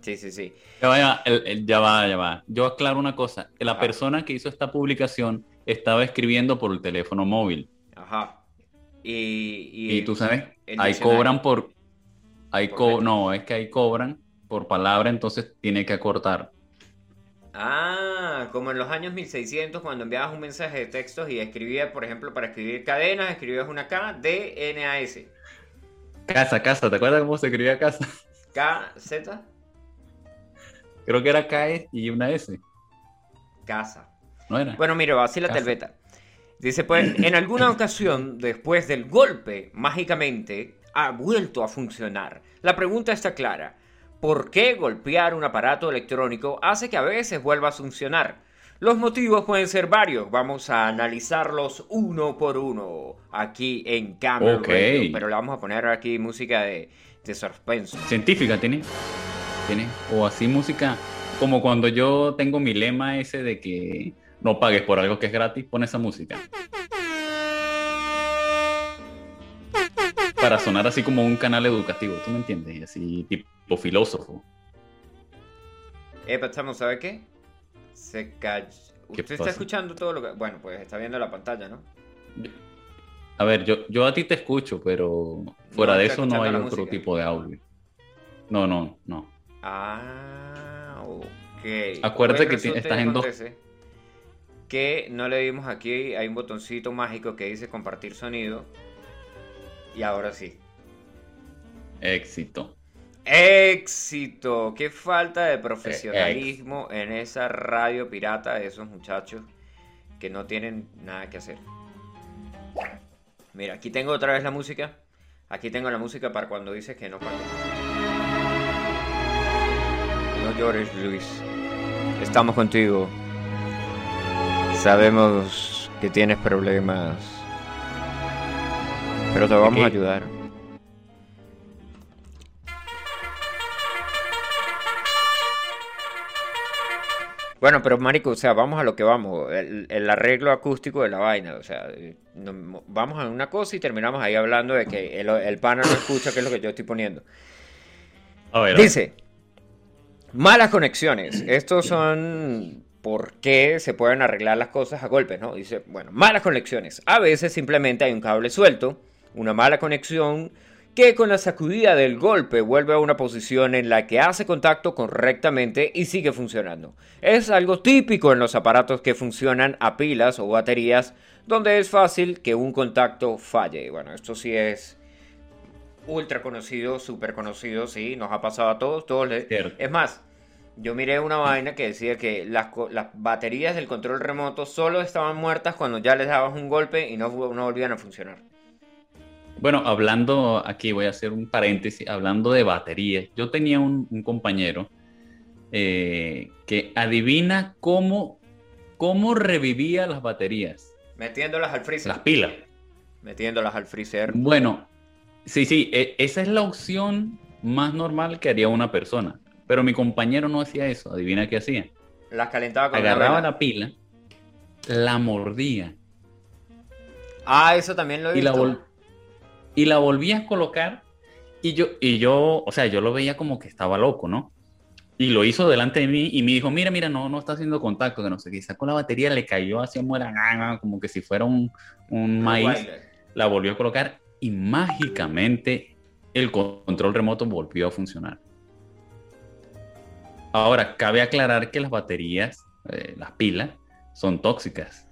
Sí, sí, sí. Ya va, ya va, el- ya va, ya va. Yo aclaro una cosa. La Ajá. persona que hizo esta publicación estaba escribiendo por el teléfono móvil. Ajá. Y, y, Y tú sabes, ahí cobran por... Ahí ¿Por co- no, es que ahí cobran por palabra, entonces tiene que acortar. Ah, como en los años 1600 cuando enviabas un mensaje de textos y escribías, por ejemplo, para escribir cadenas, escribías una K, D, N, A, S. Casa, casa, ¿te acuerdas cómo se escribía casa? K, Z, Creo que era KE y una S, casa. ¿no era? Bueno, mire, vacílate el beta. Dice, pues, en alguna ocasión, después del golpe, mágicamente, ha vuelto a funcionar. La pregunta está clara. ¿Por qué golpear un aparato electrónico hace que a veces vuelva a funcionar? Los motivos pueden ser varios. Vamos a analizarlos uno por uno aquí en Camera Ok. Radio. Pero le vamos a poner aquí música de, de suspenso. Científica, ¿tiene? O así música, como cuando yo tengo mi lema ese de que no pagues por algo que es gratis, pon esa música. Para sonar así como un canal educativo, ¿tú me entiendes? Así tipo filósofo. Epa, estamos, ¿sabe qué? Se cayó. ¿Qué Usted está escuchando todo lo que... Bueno, pues está viendo la pantalla, ¿no? A ver, yo, yo a ti te escucho, pero fuera No, de eso no hay otro música. tipo de audio. No, no, no. Ah, ok. Acuérdate Pues que estás en dos- Que no le dimos aquí, hay un botoncito mágico que dice compartir sonido. Y ahora sí. Éxito. ¡Éxito! ¡Qué falta de profesionalismo en esa radio pirata de esos muchachos que no tienen nada que hacer! Mira, aquí tengo otra vez la música. Aquí tengo la música para cuando dices que no pagué. Llores, Luis. Estamos contigo. Sabemos que tienes problemas. Pero te vamos a ayudar. Bueno, pero marico, o sea, vamos a lo que vamos, el, el arreglo acústico de la vaina, o sea, eh, no- vamos a una cosa y terminamos ahí hablando de que el, el pana no escucha qué es lo que yo estoy poniendo. A ver, a ver. Malas conexiones. Estos son por qué se pueden arreglar las cosas a golpes, ¿no? Dice, bueno, malas conexiones. A veces simplemente hay un cable suelto, una mala conexión que con la sacudida del golpe vuelve a una posición en la que hace contacto correctamente y sigue funcionando. Es algo típico en los aparatos que funcionan a pilas o baterías, donde es fácil que un contacto falle. Bueno, esto sí es ultra conocido, súper conocido, sí, nos ha pasado a todos, todos. Es más, yo miré una vaina que decía que las, las baterías del control remoto solo estaban muertas cuando ya les dabas un golpe y no, volvían a funcionar. Bueno, hablando, aquí voy a hacer un paréntesis, hablando de baterías. Yo tenía un, un compañero eh, que adivina cómo, cómo revivía las baterías, Metiéndolas al freezer. las pilas. Metiéndolas al freezer. Bueno, sí, sí, e- esa es la opción más normal que haría una persona. Pero mi compañero no hacía eso. Adivina qué hacía. Las calentaba con Agarraba la pila, la mordía Ah, eso también lo he y la, visto. vol- y la volvía a colocar. Y yo, y yo, o sea, yo lo veía como que estaba loco, ¿no? Y lo hizo delante de mí y me dijo, mira, mira, no, no está haciendo contacto, que no sé qué. Sacó la batería, le cayó hacia muera, como que si fuera un, un maíz. La volvió a colocar y mágicamente el co- control remoto volvió a funcionar. Ahora, cabe aclarar que las baterías, eh, las pilas, son tóxicas.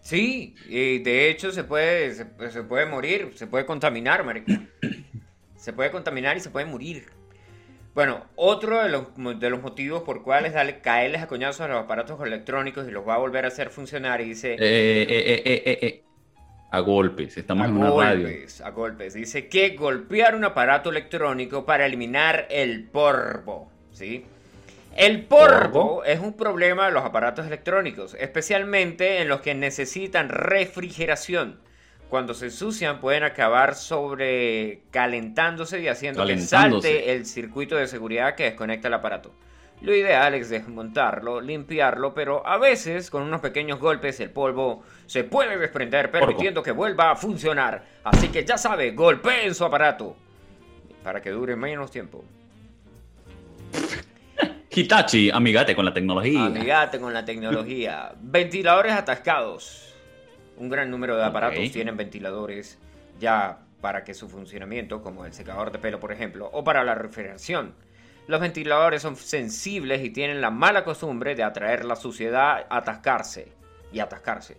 Sí, y de hecho se puede, se, se puede morir, se puede contaminar, marico. Se puede contaminar y se puede morir. Bueno, otro de los, mo- de los motivos por cuales darle, caerles a coñazos a los aparatos electrónicos y los va a volver a hacer funcionar y dice... Eh, eh, eh, eh. A golpes, estamos a en una radio. golpes, a golpes. Dice que golpear un aparato electrónico para eliminar el polvo, ¿sí? El polvo es un problema de los aparatos electrónicos, especialmente en los que necesitan refrigeración. Cuando se ensucian pueden acabar sobrecalentándose y haciendo que salte el circuito de seguridad que desconecta el aparato. Lo ideal es desmontarlo, limpiarlo, pero a veces con unos pequeños golpes el polvo se puede desprender permitiendo que vuelva a funcionar. Así que ya sabe, golpeen su aparato para que dure menos tiempo. Hitachi, amigate con la tecnología. Amigate con la tecnología. Ventiladores atascados. Un gran número de aparatos Ok. tienen ventiladores ya para que su funcionamiento, como el secador de pelo por ejemplo, o para la refrigeración. Los ventiladores son sensibles y tienen la mala costumbre de atraer la suciedad, atascarse y atascarse.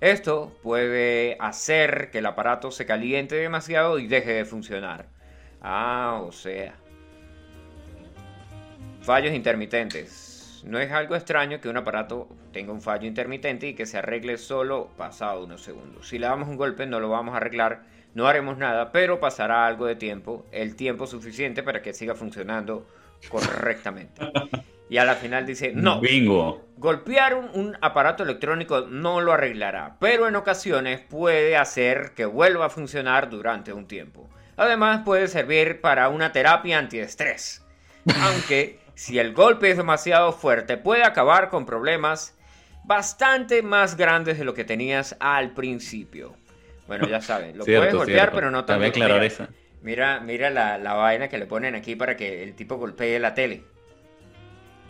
Esto puede hacer que el aparato se caliente demasiado y deje de funcionar. Ah, o sea, Fallos intermitentes. No es algo extraño que un aparato tenga un fallo intermitente y que se arregle solo pasado unos segundos. Si le damos un golpe no lo vamos a arreglar, no haremos nada, pero pasará algo de tiempo, el tiempo suficiente para que siga funcionando correctamente. Y a la final dice, no, Bingo. Golpear un, un aparato electrónico no lo arreglará, pero en ocasiones puede hacer que vuelva a funcionar durante un tiempo. Además puede servir para una terapia antiestrés. Aunque si el golpe es demasiado fuerte puede acabar con problemas bastante más grandes de lo que tenías al principio. Bueno, ya saben, lo Cierto, puedes golpear, cierto. pero no Cabe tanto. aclarar esa. Mira, mira la, la vaina que le ponen aquí para que el tipo golpee la tele.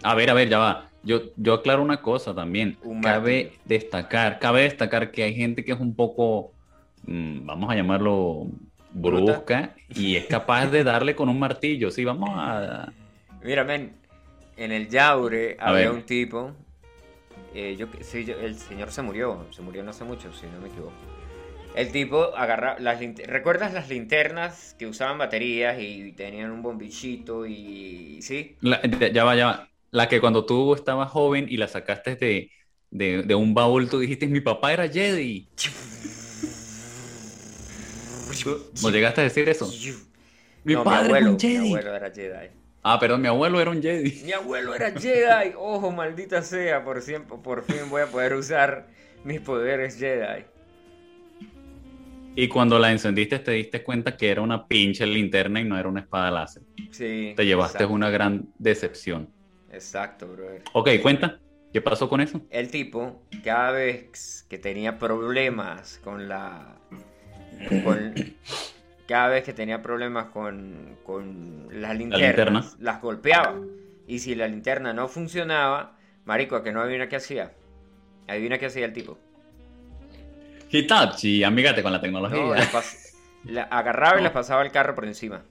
A ver, a ver, ya va. Yo, yo aclaro una cosa también. Un cabe martillo. destacar, cabe destacar que hay gente que es un poco, mm, vamos a llamarlo Bruta. brusca y es capaz de darle con un martillo. Sí, vamos a. Mira, men, en el Yaure A había ver. un tipo. eh, yo, sí, yo- el señor se murió, se murió no hace mucho, si no me equivoco. El tipo agarra las ¿Recuerdas las linternas que usaban baterías y tenían un bombichito y. ¿Sí? La- ya va, ya va. La que cuando tú estabas joven y la sacaste de, de, de un baúl, tú dijiste, mi papá era Jedi. ¿No llegaste a decir eso? Mi No, padre mi abuelo, era un Jedi. Mi abuelo era Jedi. Ah, perdón, mi abuelo era un Jedi. Mi abuelo era Jedi. Ojo, maldita sea, por siempre, por fin voy a poder usar mis poderes Jedi. Y cuando la encendiste te diste cuenta que era una pinche linterna y no era una espada láser. Sí. Te llevaste exacto, una gran decepción. Exacto, brother. Ok, cuenta. ¿Qué pasó con eso? El tipo, cada vez que tenía problemas con la. con- cada vez que tenía problemas con, con las linternas, linterna. las golpeaba. Y si la linterna no funcionaba, marico, ¿a que no adivina qué hacía? Adivina qué hacía el tipo. Hitachi, amígate con la tecnología. No, la pas- la agarraba y le pasaba el carro por encima.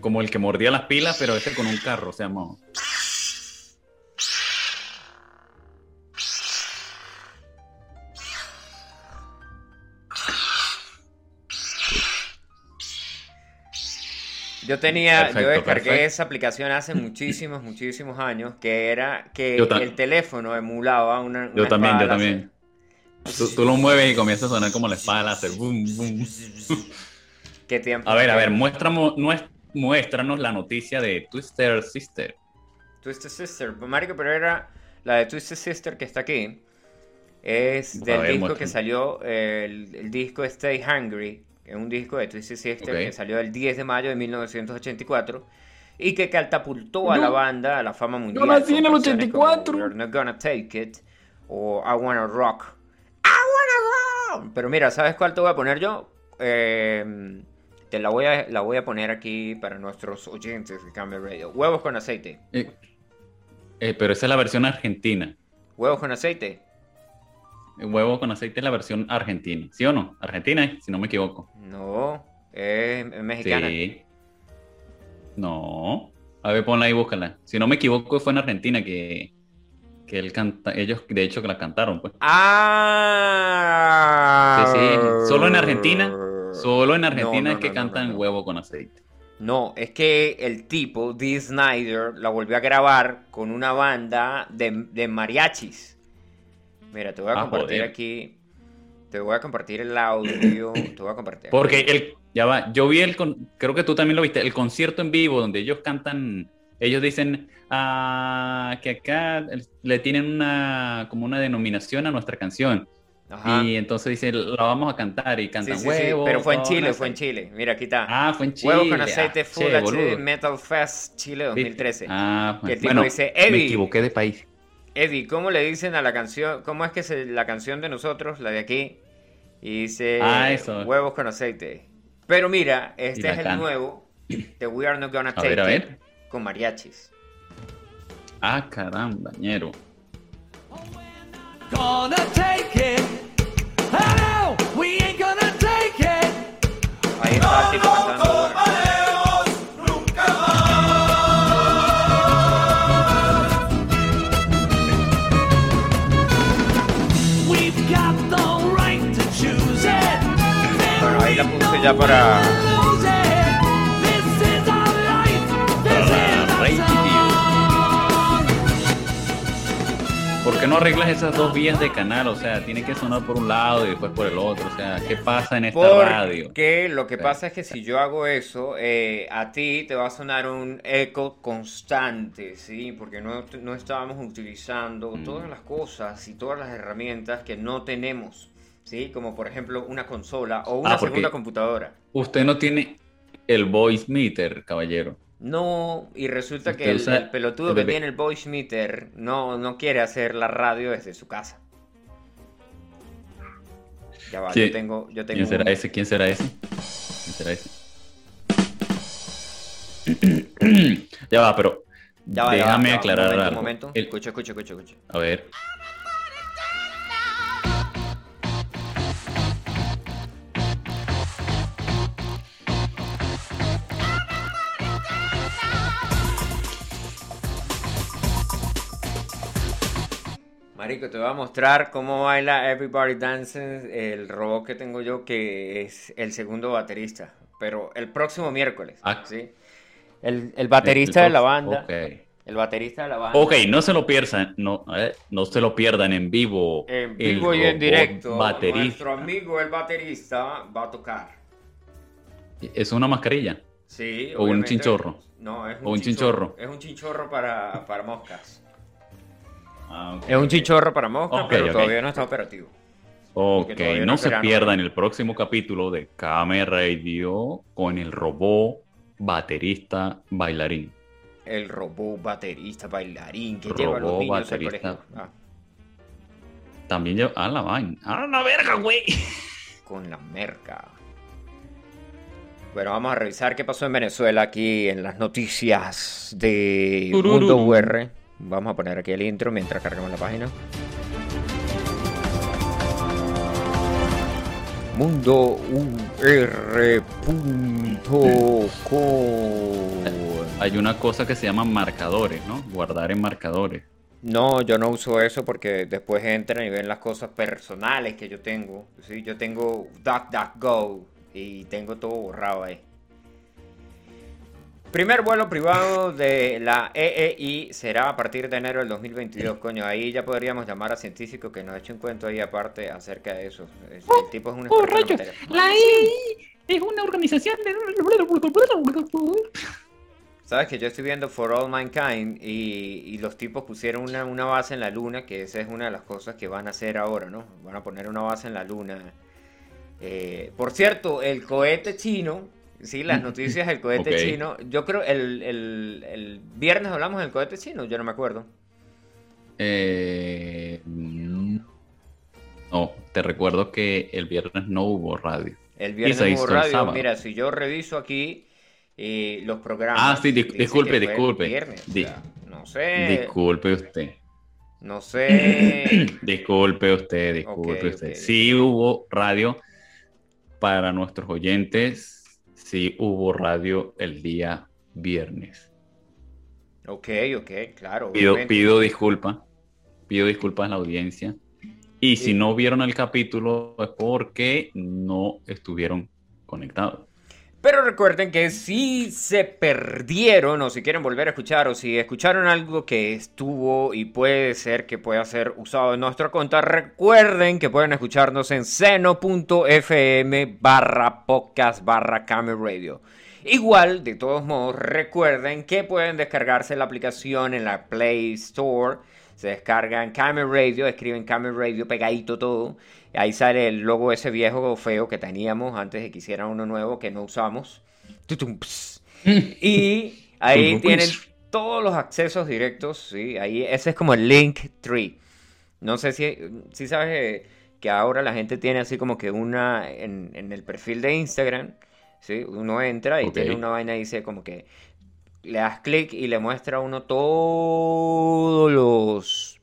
Como el que mordía las pilas, pero ese con un carro, o sea, mo- Yo tenía, yo descargué perfecto. esa aplicación hace muchísimos, muchísimos años, que era que Yo el teléfono emulaba una, Yo una también, yo también. Tú, tú lo mueves y comienza a sonar como la espada láser. Boom, boom. ¿Qué tiempo? A ver, a ver, muéstramo- muéstranos la noticia de Twister Sister. Twisted Sister. Marico, pero era la de Twisted Sister que está aquí. Es del ver, disco que salió, el, el disco Stay Hungry, es un disco de Twisted Sister Ok. que salió el 10 de mayo de 1984 y que catapultó a la banda a la fama mundial. nací en el canciones como 84. We're Not Gonna Take It o I Wanna Rock. I Wanna Rock. Pero mira, ¿sabes cuál te voy a poner yo? Eh, te la voy, a, la voy a poner aquí para nuestros oyentes de Camel Radio. Huevos con aceite. Eh, eh, pero esa es la versión argentina. Huevos con aceite. Huevo con aceite es la versión argentina. ¿Sí o no? Argentina, si no me equivoco. No, es mexicana. Sí. No. A ver, ponla ahí, búscala. Si no me equivoco, fue en Argentina que, que él canta, ellos de hecho que la cantaron, pues. Ah. Sí, sí. Solo en Argentina, solo en Argentina No, no, es que no, cantan huevo con aceite. No, es que el tipo, Dee Snyder, la volvió a grabar con una banda de, de mariachis. Mira, te voy a Ah, compartir joder. aquí. Te voy a compartir el audio. Te voy a compartir. Porque el, ya va, yo vi el, con- creo que tú también lo viste, el concierto en vivo donde ellos cantan, ellos dicen ah, que acá le tienen una, como una denominación a nuestra canción. Ajá. Y entonces dicen, la vamos a cantar y Sí, cantan sí, sí, huevo. Pero fue en Chile, fue en aceite". Chile. Mira, aquí está. Ah, fue en Chile. Huevos con aceite Ah, Full che, HD. Metal Fest Chile 2013. Ah, el tipo bueno, dice, me equivoqué de país. Eddie, ¿cómo le dicen a la canción? ¿Cómo es que se, la canción de nosotros, la de aquí? Y dice Ah, eso. huevos con aceite. Pero mira, este es el nuevo de We Are Not Gonna A Take ver, a It ver. con mariachis. Ah, caramba, ñero. Gonna take it. Oh, no, we ain't gonna take it. Ahí está el tipo our Rey song. ¿Por qué no arreglas esas dos vías de canal? O sea, tiene que sonar por un lado y después por el otro. O sea, ¿qué pasa en esta radio? Porque lo que pasa es que si yo hago eso, eh, a ti te va a sonar un eco constante, ¿sí? Porque no, no estábamos utilizando Mm. todas las cosas y todas las herramientas que no tenemos, ¿sí? Como por ejemplo una consola o una Ah, segunda computadora. Usted no tiene el voice meter, caballero. No, y resulta que el, pelotudo el que tiene el voice meter no, no quiere hacer la radio desde su casa. Ya va, ¿Quién- yo tengo, yo tengo ¿Quién será un- ese? ¿Quién será ese? ¿Quién será ese? ya va, pero Ya va, ya va, déjame ya va, aclarar un momento, algo. Un momento, El- escucha, escucha, escucha, escucha. a ver. Marico, te voy a mostrar cómo baila Everybody Dancing, el robot que tengo yo, que es el segundo baterista. Pero el próximo miércoles, Ah. ¿sí? El, el baterista de la banda. El baterista de la banda. Ok, no se lo pierdan, no, eh, no se lo pierdan en vivo. En vivo y en directo, Baterista. nuestro amigo el baterista va a tocar. Es una mascarilla. Sí, O un chinchorro. No, es un, O un chinchorro. Es un chinchorro para, para moscas. Ah. Es un chinchorro para moscas, Ok, pero todavía no está operativo. Ok, no se verano. pierdan el próximo capítulo de Kame Radio con el robot baterista bailarín. El robot baterista bailarín que lleva a los Robot niños baterista. Ah, También lleva. ¡Ah, la vaina! ¡Ah, la verga, güey! con la merca. Bueno, vamos a revisar qué pasó en Venezuela aquí en las noticias de Tururú. Mundo UR. Vamos a poner aquí el intro mientras cargamos la página. mundour.com Hay una cosa que se llama marcadores, ¿no? Guardar en marcadores. No, yo no uso eso porque después entran y ven las cosas personales que yo tengo. ¿sí? Yo tengo DuckDuckGo y tengo todo borrado ahí. Primer vuelo privado de la EEI será a partir de enero del 2022, coño. Ahí ya podríamos llamar a científicos que nos echen cuento ahí aparte acerca de eso. El tipo es un Oh, rayos. La EI es una organización de... Sabes que yo estoy viendo For All Mankind y, y los tipos pusieron una, una base en la luna, que esa es una de las cosas que van a hacer ahora, ¿no? Van a poner una base en la luna. Eh, por cierto, el cohete chino, sí, las noticias del cohete chino, yo creo el, el, el viernes hablamos del cohete chino, yo no me acuerdo. Eh, no, te recuerdo que el viernes no hubo radio. El viernes se hubo radio, mira, si yo reviso aquí eh, los programas... Ah, sí, dis- disculpe, disculpe. viernes, o Di- sea, no sé, Disculpe usted. no sé... Disculpe usted, disculpe usted. ok. Sí hubo radio para nuestros oyentes. Sí hubo radio el día viernes. Ok, ok, claro. Pido, pido disculpas. Pido disculpas a la audiencia. Y si no vieron el capítulo es porque no estuvieron conectados. Pero recuerden que si se perdieron o si quieren volver a escuchar o si escucharon algo que estuvo y puede ser que pueda ser usado en nuestra cuenta, recuerden que pueden escucharnos en seno.fm barra podcast barra Radio. Igual, de todos modos, recuerden que pueden descargarse la aplicación en la Play Store. Se descargan Camel Radio, escriben Camel Radio pegadito todo. Ahí sale el logo ese viejo feo que teníamos antes de que hicieran uno nuevo que no usamos. Y ahí tienen todos los accesos directos. ¿sí? Ahí, ese es como el link tree. No sé si, si sabes eh, que ahora la gente tiene así como que una en, en el perfil de Instagram. ¿sí? Uno entra y tiene una vaina y dice como que le das clic y le muestra a uno todos los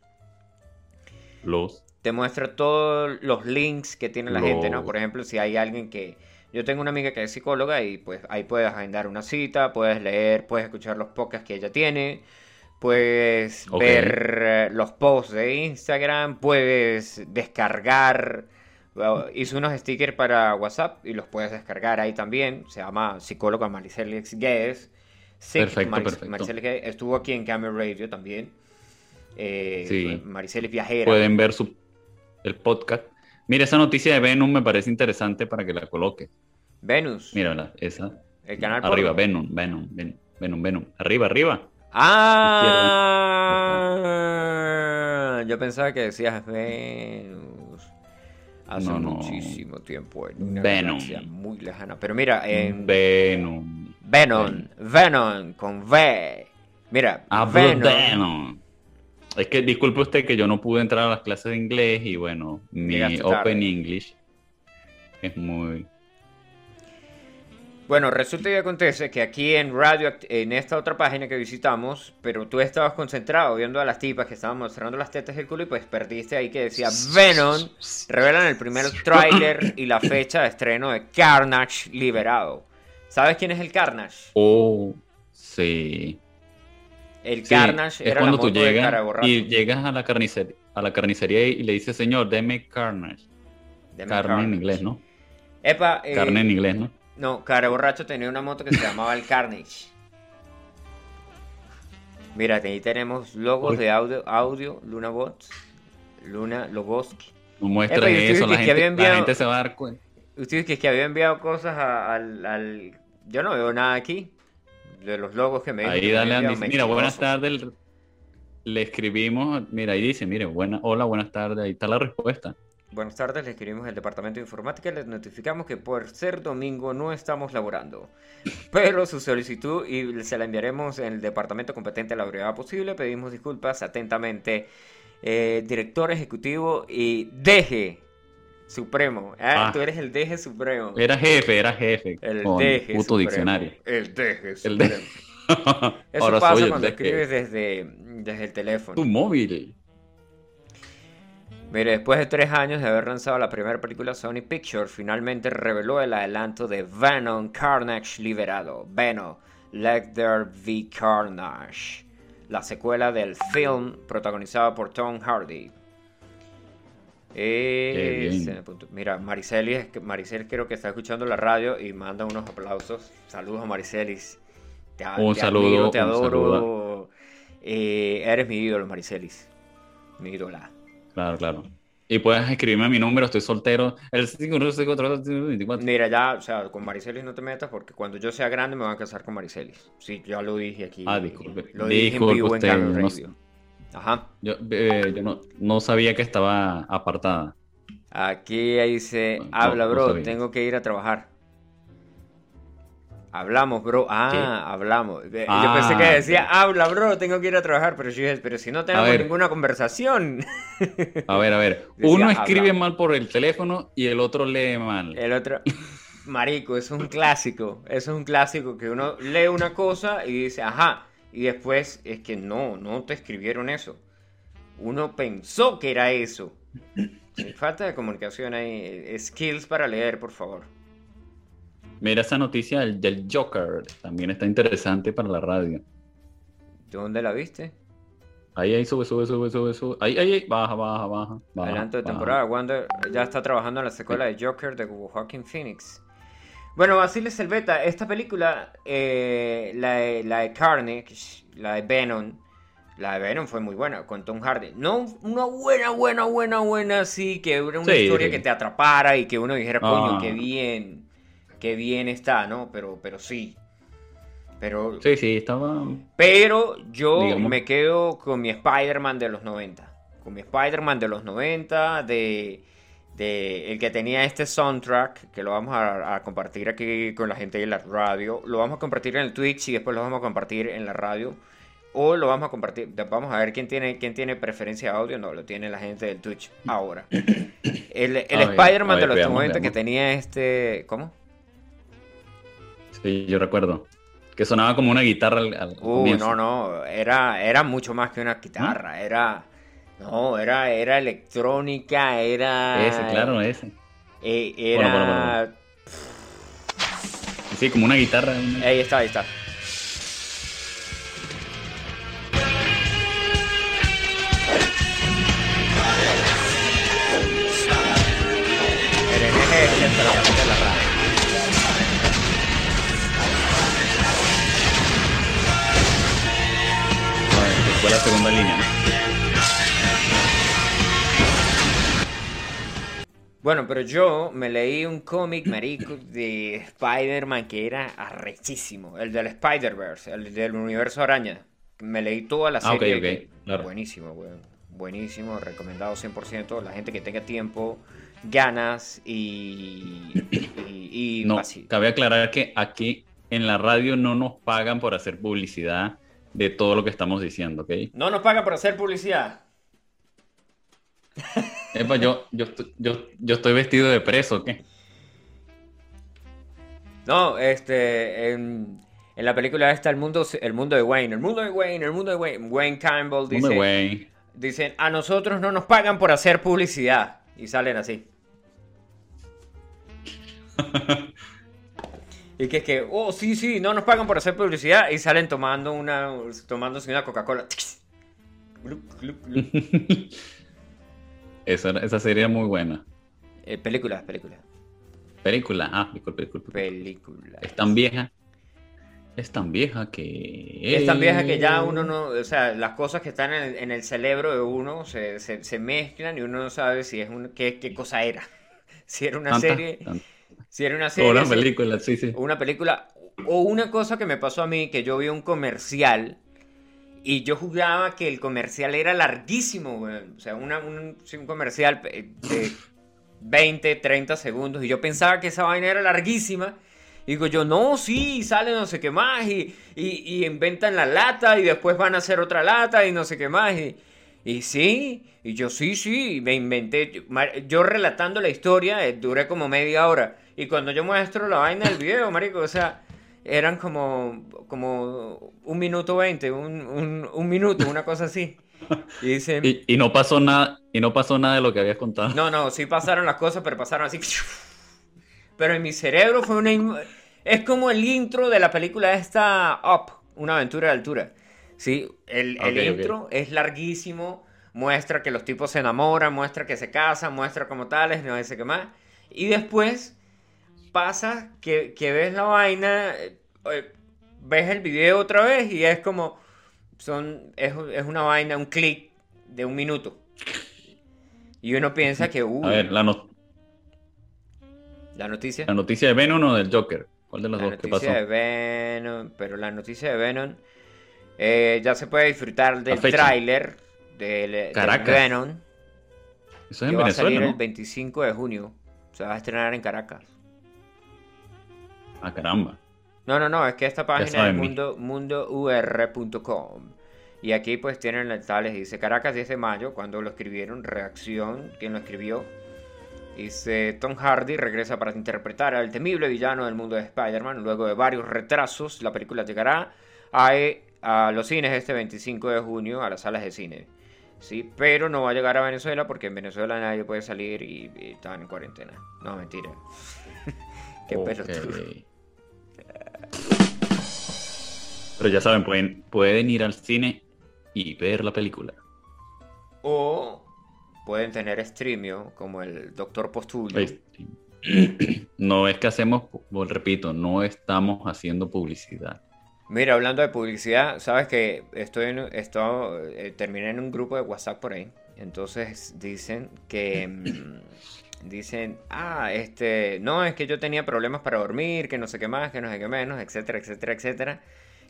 Los. Te muestra todos los links que tiene la gente, ¿no? Por ejemplo, si hay alguien que... Yo tengo una amiga que es psicóloga y pues ahí puedes agendar una cita, puedes leer, puedes escuchar los podcasts que ella tiene, puedes ver eh, los posts de Instagram, puedes descargar... bueno, hice unos stickers para WhatsApp y los puedes descargar ahí también. Se llama psicóloga Maricelis Guedes. Sí, Perfecto, Guedes estuvo aquí en Camel Radio también. Eh, Sí. Maricelis Viajera. Pueden ver su, el podcast. Mira, esa noticia de Venom me parece interesante para que la coloque. Venus. Mírala, esa. El canal Arriba, porno. Venom, Venom, Venom, Venom, Venom. Arriba, arriba. Ah, yo pensaba que decías Venus. Hace No, no. muchísimo tiempo en una Venom. muy lejana. Pero mira, en Venom. Venom, Venom con V. Mira, Hablo Venom. Venom. Es que disculpe usted que yo no pude entrar a las clases de inglés y bueno, mi Llegaste Open tarde. English es muy... Bueno, resulta y acontece que aquí en Radio, en esta otra página que visitamos, pero tú estabas concentrado viendo a las tipas que estaban mostrando las tetas del culo y pues perdiste ahí que decía Venom, revelan el primer tráiler y la fecha de estreno de Carnage liberado. ¿Sabes quién es el Carnage? Oh, sí. El Sí, Carnage es era cuando la tú moto de llegas y llegas a la carnicería, a la carnicería y le dices, señor, deme Carnage. Deme Carne en Carnage. inglés, ¿no? Epa, eh, Carne en inglés, ¿no? No, cara borracho tenía una moto que se llamaba el Carnage. Mira, ahí tenemos logos de audio, audio Luna Bots, Luna Logoski. No Epa, estoy eso, la que- que gente, la enviado- gente se va a dar cuenta. Usted que, que había enviado cosas a- al, al- Yo no veo nada aquí. De los logos que me Ahí dale enviado, Mira, buenas tardes. Le escribimos, mira, ahí dice, mire, buena, hola, buenas tardes, ahí está la respuesta. Buenas tardes, le escribimos al departamento de informática y les notificamos que por ser domingo no estamos laborando. Pero su solicitud y se la enviaremos en el departamento competente a la brevedad posible. Pedimos disculpas atentamente, eh, director ejecutivo y deje supremo. Ah, Ah. Tú eres el deje supremo. Era jefe, era jefe. El con deje puto supremo. diccionario. El deje El supremo. de- Eso Ahora pasa soy el cuando deje. escribes desde, desde el teléfono. Tu móvil. Mire, después de tres años de haber lanzado la primera película, Sony Pictures finalmente reveló el adelanto de Venom Carnage liberado. Venom, Let There Be Carnage. La secuela del film protagonizado por Tom Hardy. Bien. Mira, Maricelis, Maricel creo que está escuchando la radio y manda unos aplausos. Saludos a Maricelis. Te, Un te saludo, admiro, te un adoro. Eh, eres mi ídolo, Maricelis. Mi ídola. Claro, claro. Y puedes escribirme a mi número, estoy soltero. El 59424. Mira, ya, o sea, con Maricelis no te metas porque cuando yo sea grande me voy a casar con Maricelis. Sí, ya lo dije aquí. Ah, disculpe. Lo dije en vivo usted, en no. Ajá. Yo, eh, yo no, no sabía que estaba apartada. Aquí ahí dice, No, habla, no bro, tengo que ir a trabajar. Hablamos, bro. Ah, hablamos. Eh, Yo Ah, pensé que decía, habla, bro, tengo que ir a trabajar, pero yo dije, pero si no tenemos ninguna conversación. A ver, a ver. Decía, Uno escribe mal por el teléfono y el otro lee mal. El otro, marico, es un clásico. Es un clásico que uno lee una cosa y dice, ajá, y después es que no, no te escribieron eso. Uno pensó que era eso. Falta de comunicación ahí. Skills para leer, por favor. Mira esa noticia del, del Joker. También está interesante para la radio. ¿Dónde la viste? Ahí, ahí, sube, sube, sube, sube, sube. Ahí, ahí, ahí. Baja, baja, baja. baja, Adelanto de baja. temporada. Wonder ya está trabajando en la secuela de Joker de Joaquin Phoenix. Bueno, Basile Selveta, esta película, eh, la, de, la de Carnage, la de Venom, la de Venom fue muy buena, con Tom Hardy. No una buena, buena, buena, buena, sí, que era una Sí, historia sí. que te atrapara y que uno dijera, coño, Ah. qué bien, qué bien está, ¿no? Pero, pero sí. Pero, Sí, sí, estaba. pero yo Digamos. me quedo con mi Spider-Man de los 90. Con mi Spider-Man de los 90, de, el que tenía este soundtrack, que lo vamos a, a compartir aquí con la gente de la radio. Lo vamos a compartir en el Twitch y después lo vamos a compartir en la radio. O lo vamos a compartir. Vamos a ver quién tiene, quién tiene preferencia de audio. No, lo tiene la gente del Twitch ahora. El, Spider-Man de los veamos, 90 que tenía este. ¿Cómo? Sí, yo recuerdo. Que sonaba como una guitarra al, al Uh, comienzo. no, no, era, era mucho más que una guitarra, era, no, era, era electrónica, era, Ese, claro, ese. eh, Bueno, era, bueno, bueno, Sí, como una guitarra. una- ahí está, ahí está. Fue la segunda línea. ¿no? Bueno, pero yo me leí un cómic, marico, de Spider-Man que era arrechísimo. El del Spider-Verse, el del universo araña. Me leí toda la Ah, serie. ok, que- claro. Buenísimo. Buenísimo, recomendado 100%. La gente que tenga tiempo, ganas y... y, y No, así. cabe aclarar que aquí en la radio no nos pagan por hacer publicidad de todo lo que estamos diciendo, ¿ok? No nos paga por hacer publicidad. Epa, yo, yo, yo, yo estoy vestido de preso, ¿o ¿qué? No, este... En, en la película está el mundo, el mundo de Wayne. El mundo de Wayne, el mundo de Wayne. Wayne Campbell dice... Dicen, a nosotros no nos pagan por hacer publicidad. Y salen así. y que es que, oh, sí, sí, no nos pagan por hacer publicidad. Y salen tomando una, tomándose una Coca-Cola. Esa, esa serie era muy buena. Eh, películas, películas. Película. Ah, disculpe, disculpe. Películas. Es tan vieja. Es tan vieja que. Es tan vieja que ya uno no, o sea, las cosas que están en el, en el cerebro de uno se, se- se mezclan y uno no sabe si es un, qué, qué cosa era. Si era una Tanta- serie, tanta- si era una o serie, una si- película, sí, sí. una película o una cosa que me pasó a mí que yo vi un comercial y yo jugaba que el comercial era larguísimo, o sea, un, un comercial eh, de 20, 30 segundos y yo pensaba que esa vaina era larguísima. Y digo yo, no, sí, sale no sé qué más y, y, inventan la lata y después van a hacer otra lata y no sé qué más. Y, y sí, y yo sí, sí, me inventé, yo relatando la historia, eh, duré como media hora. Y cuando yo muestro la vaina del video, marico, o sea, eran como, como un minuto veinte, un, un, un minuto, una cosa así. Y dicen, Y, y no pasó nada, y no pasó nada de lo que habías contado. no, no, sí pasaron las cosas, pero pasaron así. Pero en mi cerebro fue una... Es como el intro de la película esta Up, una aventura de altura. Sí, el, el intro es larguísimo, muestra que los tipos se enamoran, muestra que se casan, muestra como tales, no sé qué más. Y después pasa que, que ves la vaina, eh, ves el video otra vez y es como, son, es, es una vaina, un clic de un minuto. Y uno piensa que, uy, A ver, la, no- la noticia. la noticia de Venom o del Joker. ¿Cuál de los La dos? ¿Qué pasó? noticia de Venom, pero la noticia de Venom eh, ya se puede disfrutar del tráiler del. Venom Eso es en va a salir Venezuela, el ¿no? 25 de junio. Se va a estrenar en Caracas. Ah, caramba. No, no, no, es que esta página es mundo, mundour.com. Y aquí pues tienen los tales, dice Caracas 10 de mayo, cuando lo escribieron, reacción, ¿quién lo escribió? Dice Tom Hardy regresa para interpretar al temible villano del mundo de Spider-Man. Luego de varios retrasos, la película llegará a, a los cines este 25 de junio, a las salas de cine. Sí, pero no va a llegar a Venezuela porque en Venezuela nadie puede salir y, y están en cuarentena. No, mentira. Qué Ok. pelotudo. Pero ya saben, pueden, pueden ir al cine y ver la película. O pueden tener streamio como el Doctor Postulio. No es que hacemos, pu- repito, no estamos haciendo publicidad. Mira, hablando de publicidad, sabes que estoy en, eh, terminé en un grupo de WhatsApp por ahí. Entonces dicen que mm, dicen, ah, este, no, es que yo tenía problemas para dormir, que no sé qué más, que no sé qué menos, etcétera, etcétera, etcétera.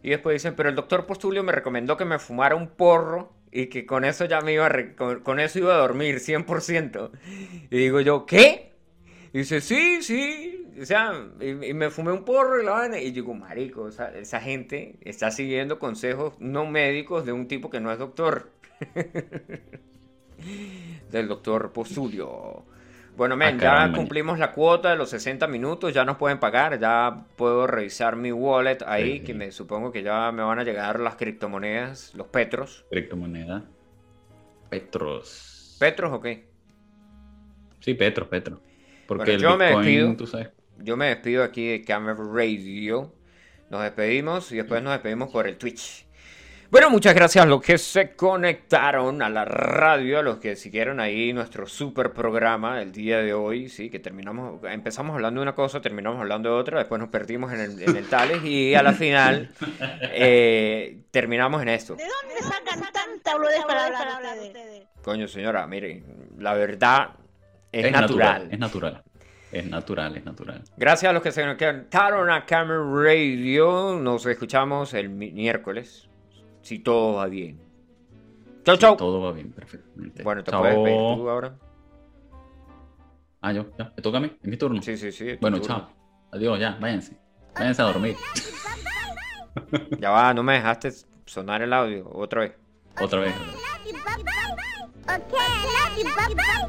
Y después dicen, pero el doctor Postulio me recomendó que me fumara un porro y que con eso ya me iba a, con, eso iba a dormir 100%. Y digo yo, ¿qué? Y dice, sí, sí. O sea, y, me fumé un porro y la vaina. Y digo, marico, esa gente está siguiendo consejos no médicos de un tipo que no es doctor. Del doctor Postulio. Bueno, men, Ah, ya cumplimos la cuota de los 60 minutos, ya nos pueden pagar, ya puedo revisar mi wallet ahí, Sí. que me supongo que ya me van a llegar las criptomonedas, los petros. Criptomoneda. Petros. ¿Petros o qué? Sí, Petros, Petros. Porque Bueno, el yo me Bitcoin, despido. tú sabes. Yo me despido aquí de Camera Radio. Nos despedimos y después nos despedimos por el Twitch. Bueno, muchas gracias a los que se conectaron a la radio, a los que siguieron ahí nuestro super programa el día de hoy, sí, que terminamos, empezamos hablando de una cosa, terminamos hablando de otra, después nos perdimos en el, en el Tales y a la final eh, terminamos en esto. ¿De dónde sacan tanta para hablar ustedes? Coño, señora, miren, la verdad es, natural. Es natural. Es natural, es natural. Gracias a los que se conectaron a Camera Radio. Nos escuchamos el mi- miércoles. Si todo va bien. Chau, chau. Todo va bien, perfectamente. Bueno, te Chao. puedes despedir tú ahora. Ah, yo, ya, me toca a mí, es mi turno. Sí, sí, sí. bueno, turno. chao. Adiós, ya, váyanse. Váyanse a dormir. Ya va, no me dejaste sonar el audio otra vez. Otra vez. Okay, love you. Bye bye.